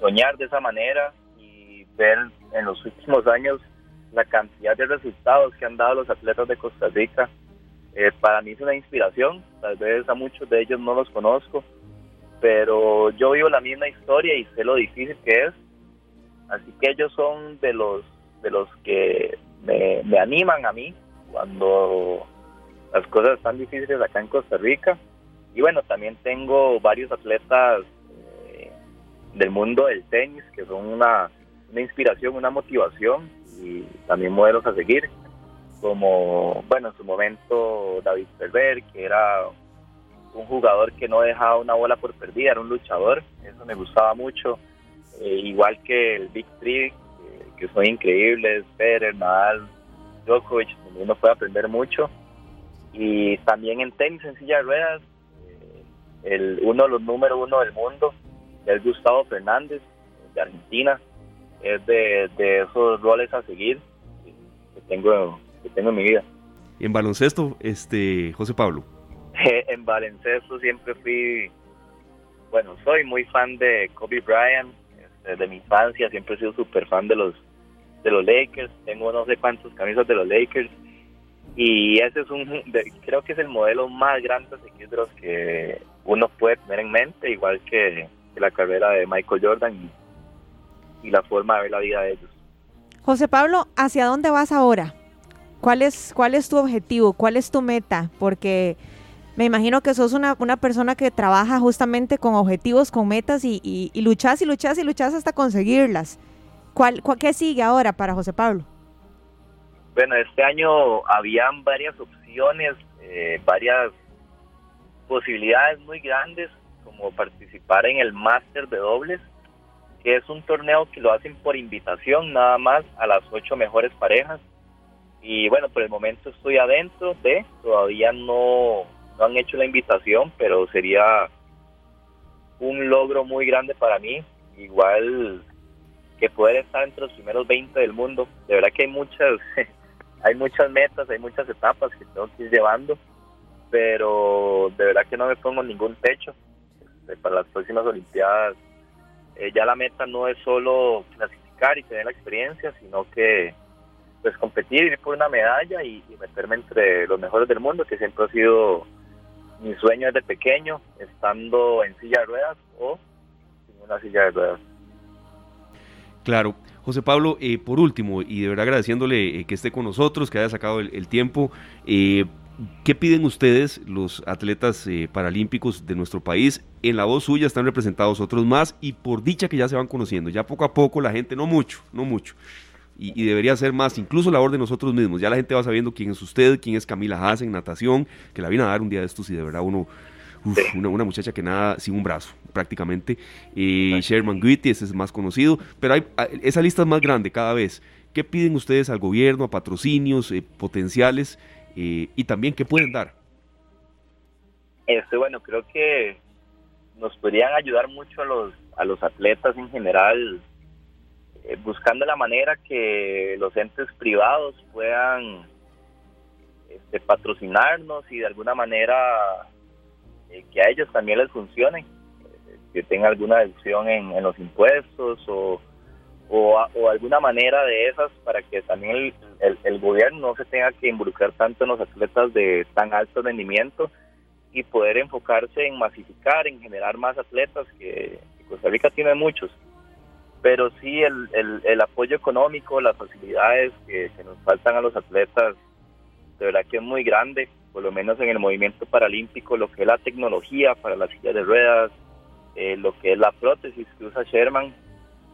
soñar de esa manera y ver en los últimos años la cantidad de resultados que han dado los atletas de Costa Rica. Eh, para mí es una inspiración, tal vez a muchos de ellos no los conozco, pero yo vivo la misma historia y sé lo difícil que es, así que ellos son de los de los que me, me animan a mí cuando las cosas están difíciles acá en Costa Rica. Y bueno, también tengo varios atletas del mundo del tenis, que son una, inspiración, una motivación y también modelos a seguir, como, bueno, en su momento David Ferber, que era un jugador que no dejaba una bola por perdida, era un luchador, eso me gustaba mucho, eh, igual que el Big Three, que son increíbles, Federer, Nadal, Djokovic, uno puede aprender mucho, y también en tenis en silla de ruedas, eh, el, uno de los número uno del mundo, es Gustavo Fernández, de Argentina. Es de, esos roles a seguir que tengo, que tengo en mi vida. ¿Y en baloncesto, este, José Pablo? en baloncesto siempre fui, bueno, soy muy fan de Kobe Bryant, desde mi infancia siempre he sido súper fan de los de los Lakers, tengo no sé cuántos camisas de los Lakers y ese es un, creo que es el modelo más grande de los que uno puede tener en mente, igual que la carrera de Michael Jordan y, la forma de ver la vida de ellos. José Pablo, ¿hacia dónde vas ahora? ¿Cuál es, cuál es tu objetivo? ¿Cuál es tu meta? Porque me imagino que sos una, una persona que trabaja justamente con objetivos, con metas y, y, y luchás y luchás y luchás hasta conseguirlas. ¿Cuál, cuál, ¿Qué sigue ahora para José Pablo? Bueno, este año habían varias opciones, eh, varias posibilidades muy grandes como participar en el Máster de Dobles, que es un torneo que lo hacen por invitación nada más a las ocho mejores parejas. Y bueno, por el momento estoy adentro de, todavía no, no han hecho la invitación, pero sería un logro muy grande para mí, igual que poder estar entre los primeros 20 del mundo. De verdad que hay muchas, hay muchas metas, hay muchas etapas que tengo que ir llevando, pero de verdad que no me pongo ningún techo. Este, para las próximas Olimpiadas eh, ya la meta no es solo clasificar y tener la experiencia, sino que pues competir, ir por una medalla y, meterme entre los mejores del mundo, que siempre ha sido mi sueño desde pequeño, estando en silla de ruedas o sin una silla de ruedas. Claro. José Pablo, eh, por último, y de verdad agradeciéndole eh, que esté con nosotros, que haya sacado el, el tiempo, eh, ¿Qué piden ustedes, los atletas eh, paralímpicos de nuestro país? En la voz suya están representados otros más y por dicha que ya se van conociendo, ya poco a poco la gente, no mucho, no mucho, y, debería ser más, incluso labor de nosotros mismos. Ya la gente va sabiendo quién es usted, quién es Camila Haas en natación, que la vino a dar un día de estos y de verdad uno, una, muchacha que nada sin un brazo, prácticamente. Eh, Sherman Guiti, ese es más conocido, pero hay, esa lista es más grande cada vez. ¿Qué piden ustedes al gobierno, a patrocinios eh, potenciales? Y también qué pueden dar. Este, bueno, creo que nos podrían ayudar mucho a los, a los atletas en general, eh, buscando la manera que los entes privados puedan este, patrocinarnos y de alguna manera eh, que a ellos también les funcione, eh, que tengan alguna deducción en los impuestos o o, alguna manera de esas para que también el, gobierno no se tenga que involucrar tanto en los atletas de tan alto rendimiento y poder enfocarse en masificar, en generar más atletas, que, Costa Rica tiene muchos, pero sí el, el, apoyo económico, las facilidades que, nos faltan a los atletas, de verdad que es muy grande. por lo menos en el movimiento paralímpico, lo que es la tecnología para las sillas de ruedas, eh, lo que es la prótesis que usa Sherman,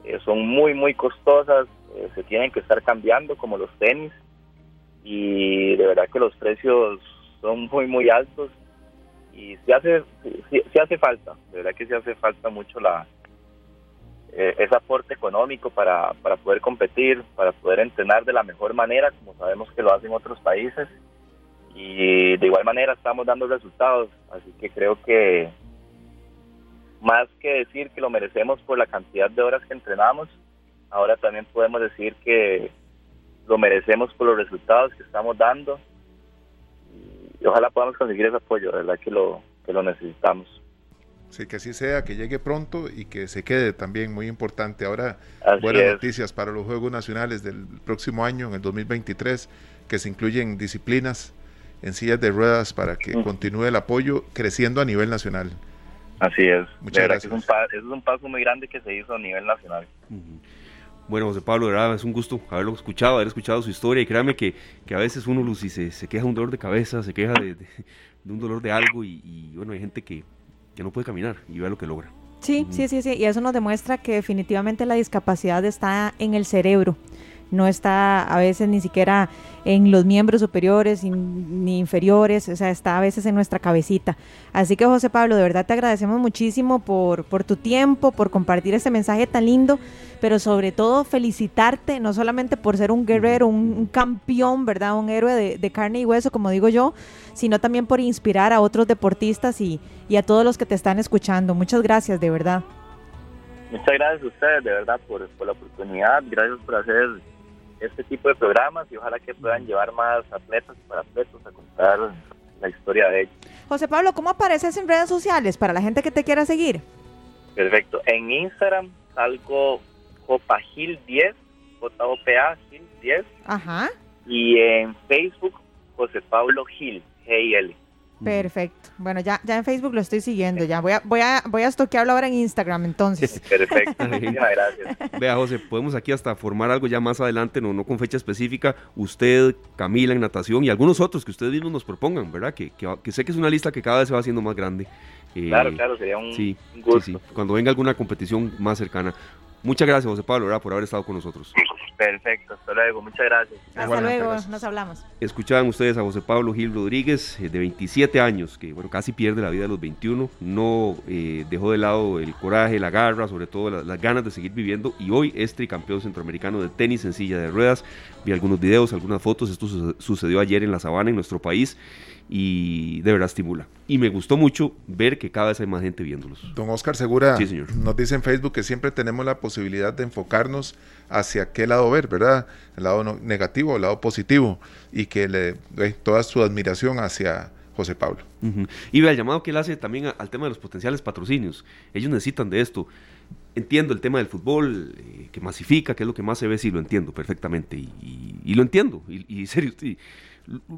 eh, son muy, muy costosas, eh, se tienen que estar cambiando como los tenis y de verdad que los precios son muy, muy altos y se hace, se, hace falta, de verdad que se hace falta mucho la ese aporte económico para, para poder competir, para poder entrenar de la mejor manera, como sabemos que lo hacen otros países y de igual manera estamos dando resultados, así que creo que más que decir que lo merecemos por la cantidad de horas que entrenamos, ahora también podemos decir que lo merecemos por los resultados que estamos dando y ojalá podamos conseguir ese apoyo, de verdad que lo, que lo necesitamos. Sí, que así sea, que llegue pronto y que se quede también, muy importante. Ahora, buenas noticias para los Juegos Nacionales del próximo año, en el 2023, que se incluyen disciplinas en sillas de ruedas para que continúe el apoyo creciendo a nivel nacional. Así es. Muchas gracias. Es un, es un, paso muy grande que se hizo a nivel nacional. Bueno, José Pablo, de verdad es un gusto haberlo escuchado, haber escuchado su historia y créame que, que a veces uno, Lucy, se, se queja de un dolor de cabeza, se queja de, de, un dolor de algo y, bueno, hay gente que, que, no puede caminar y ve lo que logra. Sí, sí, sí, sí, y eso nos demuestra que definitivamente la discapacidad está en el cerebro no está a veces ni siquiera en los miembros superiores ni inferiores, o sea, está a veces en nuestra cabecita. Así que José Pablo, de verdad te agradecemos muchísimo por, por tu tiempo, por compartir este mensaje tan lindo, pero sobre todo felicitarte, no solamente por ser un guerrero, un, campeón, ¿verdad? Un héroe de, carne y hueso, como digo yo, sino también por inspirar a otros deportistas y, y a todos los que te están escuchando. Muchas gracias, de verdad. Muchas gracias a ustedes, de verdad, por, por la oportunidad. Gracias por hacer este tipo de programas y ojalá que puedan llevar más atletas y para atletas a contar la historia de ellos. José Pablo, ¿cómo apareces en redes sociales para la gente que te quiera seguir? Perfecto. En Instagram salgo Jopagil10, J-O-P-A Gil 10. Ajá. Y en Facebook José Pablo Gil, G-I-L. Perfecto. Bueno, ya, ya en Facebook lo estoy siguiendo. Ya voy a, voy a, voy a estoquearlo ahora en Instagram entonces. Perfecto. Muchas gracias. Vea, José, podemos aquí hasta formar algo ya más adelante, no, no con fecha específica. Usted, Camila en natación y algunos otros que ustedes mismos nos propongan, ¿verdad? Que, que, sé que es una lista que cada vez se va haciendo más grande. Eh, claro, claro, sería un, sí, gusto. Sí, sí. Cuando venga alguna competición más cercana. Muchas gracias, José Pablo, ¿verdad? por haber estado con nosotros. Perfecto, hasta luego, muchas gracias. Hasta luego, nos hablamos. Escuchaban ustedes a José Pablo Gil Rodríguez, eh, de 27 años, que bueno, casi pierde la vida a los 21, no eh, dejó de lado el coraje, la garra, sobre todo las, ganas de seguir viviendo, y hoy es tricampeón centroamericano de tenis en silla de ruedas. Vi algunos videos, algunas fotos, esto sucedió ayer en La Sabana, en nuestro país, y de verdad estimula. Y me gustó mucho ver que cada vez hay más gente viéndolos. Don Oscar Segura nos dice en Facebook que siempre tenemos la posibilidad de enfocarnos hacia qué lado ver, ¿verdad? El lado negativo o el lado positivo y que le doy toda su admiración hacia José Pablo. Y ve el llamado que él hace también al tema de los potenciales patrocinios. Ellos necesitan de esto. Entiendo el tema del fútbol, eh, que masifica, que es lo que más se ve, sí lo entiendo perfectamente. Y, lo entiendo, y, y serio,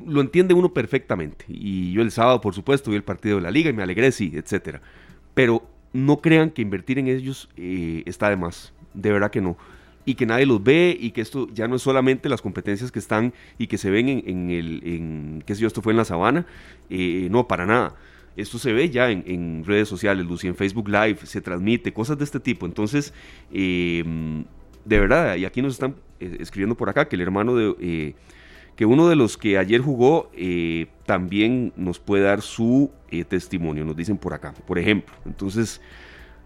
lo entiende uno perfectamente. Y yo el sábado, por supuesto, vi el partido de la liga y me alegré, sí, etcétera. Pero no crean que invertir en ellos eh, está de más. De verdad que no. Y que nadie los ve y que esto ya no es solamente las competencias que están y que se ven en, el, en, qué sé yo, esto fue en la sabana. Eh, no, para nada. Esto se ve ya en, redes sociales, Lucy, en Facebook Live, se transmite, cosas de este tipo. Entonces, em, de verdad, y aquí nos están eh, escribiendo por acá que el hermano de que uno de los que ayer jugó eh, también nos puede dar su eh, testimonio, nos dicen por acá, por ejemplo. Entonces,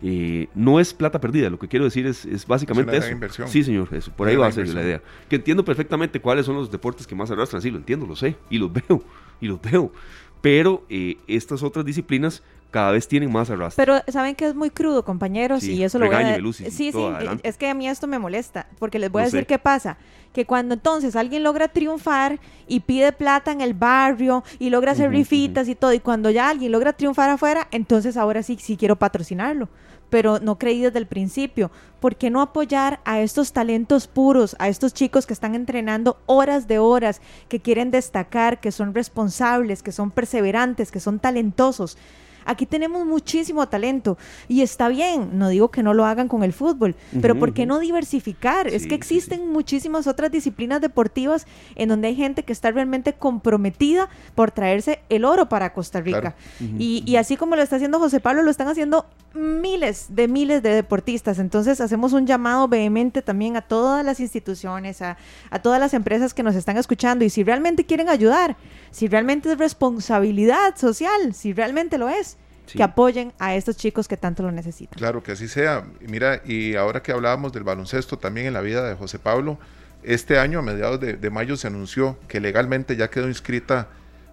eh, no es plata perdida, lo que quiero decir es, es básicamente eso. Inversión. Sí, señor, eso, por ahí va a ser la idea. Que entiendo perfectamente cuáles son los deportes que más arrastran, sí, lo entiendo, lo sé, y los veo, y los veo. Pero estas otras disciplinas cada vez tienen más arrastre. Pero saben que es muy crudo, compañeros, y eso lo voy a Lucy, Sí, sí, es que a mí esto me molesta, porque les voy a decir qué pasa, que cuando entonces alguien logra triunfar y pide plata en el barrio y logra hacer rifitas y todo, y cuando ya alguien logra triunfar afuera, entonces ahora sí, sí quiero patrocinarlo pero no creí desde el principio. ¿Por qué no apoyar a estos talentos puros, a estos chicos que están entrenando horas de horas, que quieren destacar, que son responsables, que son perseverantes, que son talentosos? Aquí tenemos muchísimo talento y está bien, no digo que no lo hagan con el fútbol, pero ¿por qué no diversificar? es que existen muchísimas otras disciplinas deportivas en donde hay gente que está realmente comprometida por traerse el oro para Costa Rica. y, y así como lo está haciendo José Pablo, lo están haciendo miles de miles de deportistas. Entonces hacemos un llamado vehemente también a todas las instituciones, a, todas las empresas que nos están escuchando y si realmente quieren ayudar, si realmente es responsabilidad social, si realmente lo es. que apoyen a estos chicos que tanto lo necesitan. Claro, que así sea. Mira, y ahora que hablábamos del baloncesto también en la vida de José Pablo, este año a mediados de, de mayo se anunció que legalmente ya quedó inscrita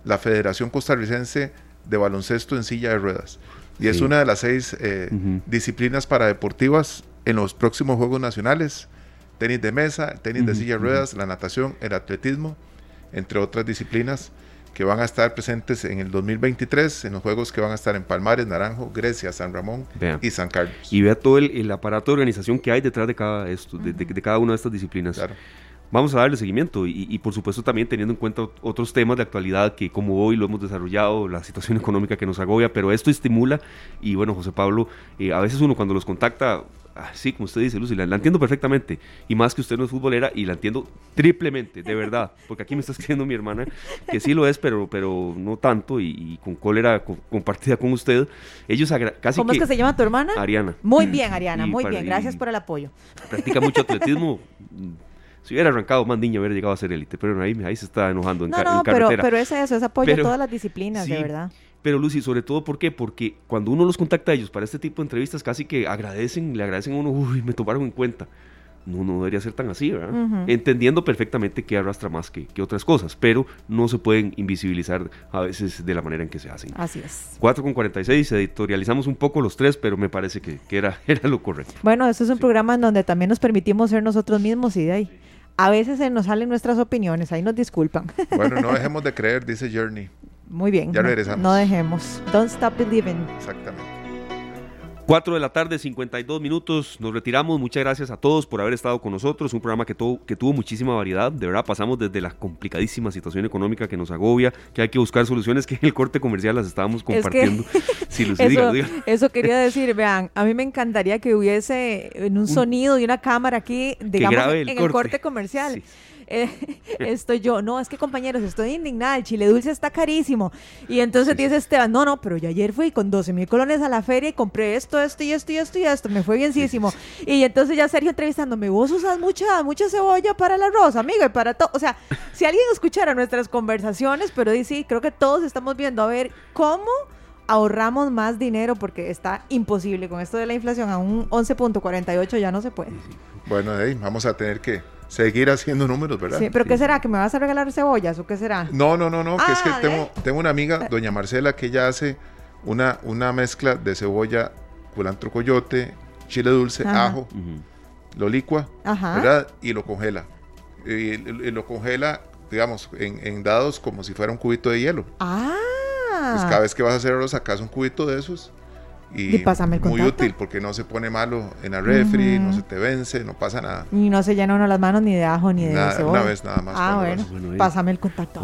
la Federación Costarricense de Baloncesto en silla de ruedas. Y es una de las seis eh, disciplinas para deportivas en los próximos Juegos Nacionales. Tenis de mesa, tenis de silla de ruedas, la natación, el atletismo, entre otras disciplinas que van a estar presentes en el 2023 en los juegos que van a estar en Palmares, Naranjo, Grecia, San Ramón y San Carlos. Y vea todo el, aparato de organización que hay detrás de cada, esto, de, de cada una de estas disciplinas. Claro vamos a darle seguimiento y, por supuesto también teniendo en cuenta otros temas de actualidad que como hoy lo hemos desarrollado, la situación económica que nos agobia, pero esto estimula y bueno, José Pablo, eh, a veces uno cuando los contacta, ah, sí, como usted dice, Lucy, la, entiendo perfectamente y más que usted no es futbolera y la entiendo triplemente, de verdad, porque aquí me está escribiendo mi hermana que sí lo es, pero, pero no tanto y, con cólera compartida con usted. Ellos casi ¿Cómo es que se llama tu hermana? Ariana. Muy bien, Ariana, muy bien, gracias por el apoyo. Practica mucho atletismo si hubiera arrancado más niño, hubiera llegado a ser élite. Pero ahí, ahí se está enojando en, no, no, Pero, pero es eso, es apoyo a todas las disciplinas, de verdad. Pero Lucy, sobre todo, ¿por qué? Porque cuando uno los contacta a ellos para este tipo de entrevistas, casi que agradecen, le agradecen a uno, uy, me tomaron en cuenta. No, no debería ser tan así, ¿verdad? Entendiendo perfectamente que arrastra más que, que, otras cosas, pero no se pueden invisibilizar a veces de la manera en que se hacen. Así es. 4 con 46, editorializamos un poco los tres, pero me parece que, que era, era lo correcto. Bueno, esto es un programa en donde también nos permitimos ser nosotros mismos y de ahí a veces se nos salen nuestras opiniones, ahí nos disculpan. Bueno, no dejemos de creer, dice Journey. Muy bien. Ya regresamos. No, dejemos. Don't stop believing. Exactamente. 4 de la tarde, 52 minutos. Nos retiramos. Muchas gracias a todos por haber estado con nosotros. Un programa que, que tuvo muchísima variedad. De verdad, pasamos desde la complicadísima situación económica que nos agobia, que hay que buscar soluciones que en el corte comercial las estábamos compartiendo. eso, quería decir, vean, a mí me encantaría que hubiese en un, sonido y una cámara aquí, digamos, en el corte comercial. Eh, estoy yo, no, es que compañeros, estoy indignada, el chile dulce está carísimo. Y entonces dice Esteban, no, no, pero yo ayer fui con 12 mil colones a la feria y compré esto, esto y esto y esto y esto, me fue bienísimo. Y entonces ya Sergio entrevistándome, vos usas mucha, mucha cebolla para el arroz, amigo, y para todo. O sea, si alguien escuchara nuestras conversaciones, pero dice, creo que todos estamos viendo a ver cómo ahorramos más dinero porque está imposible con esto de la inflación a un 11.48 ya no se puede. Bueno, vamos a tener que seguir haciendo números, ¿verdad? Sí, pero ¿qué será? ¿Que me vas a regalar cebollas o qué será? No, no, no, no, que es que ah, tengo, tengo una amiga, doña Marcela, que ella hace una, una mezcla de cebolla, culantro coyote, chile dulce, ajo, lo licua, ¿verdad? Y lo congela. Y, lo congela, digamos, en, en, dados como si fuera un cubito de hielo. Ah. Pues cada vez que vas a hacerlo sacas un cubito de esos y, muy útil porque no se pone malo en la refri, no se te vence, no pasa nada. Y no se llena uno las manos ni de ajo ni de cebolla. Una vez nada más. Ah, bueno, pásame el contacto.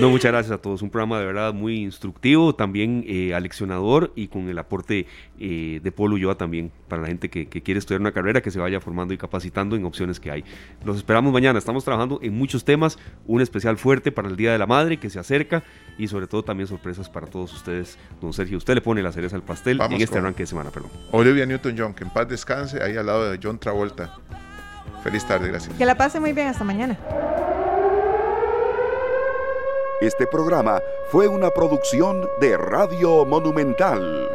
no, muchas gracias a todos. Un programa de verdad muy instructivo, también eh, aleccionador y con el aporte eh, de Polo Ulloa también para la gente que, quiere estudiar una carrera, que se vaya formando y capacitando en opciones que hay. Los esperamos mañana. Estamos trabajando en muchos temas, un especial fuerte para el Día de la Madre que se acerca y sobre todo también sorpresas para todos ustedes. Don Sergio, usted le pone la cereza al pastel en este arranque de semana, perdón. Olivia Newton-John, que en paz descanse, ahí al lado de John Travolta. Feliz tarde, gracias. Que la pase muy bien, hasta mañana. Este programa fue una producción de Radio Monumental.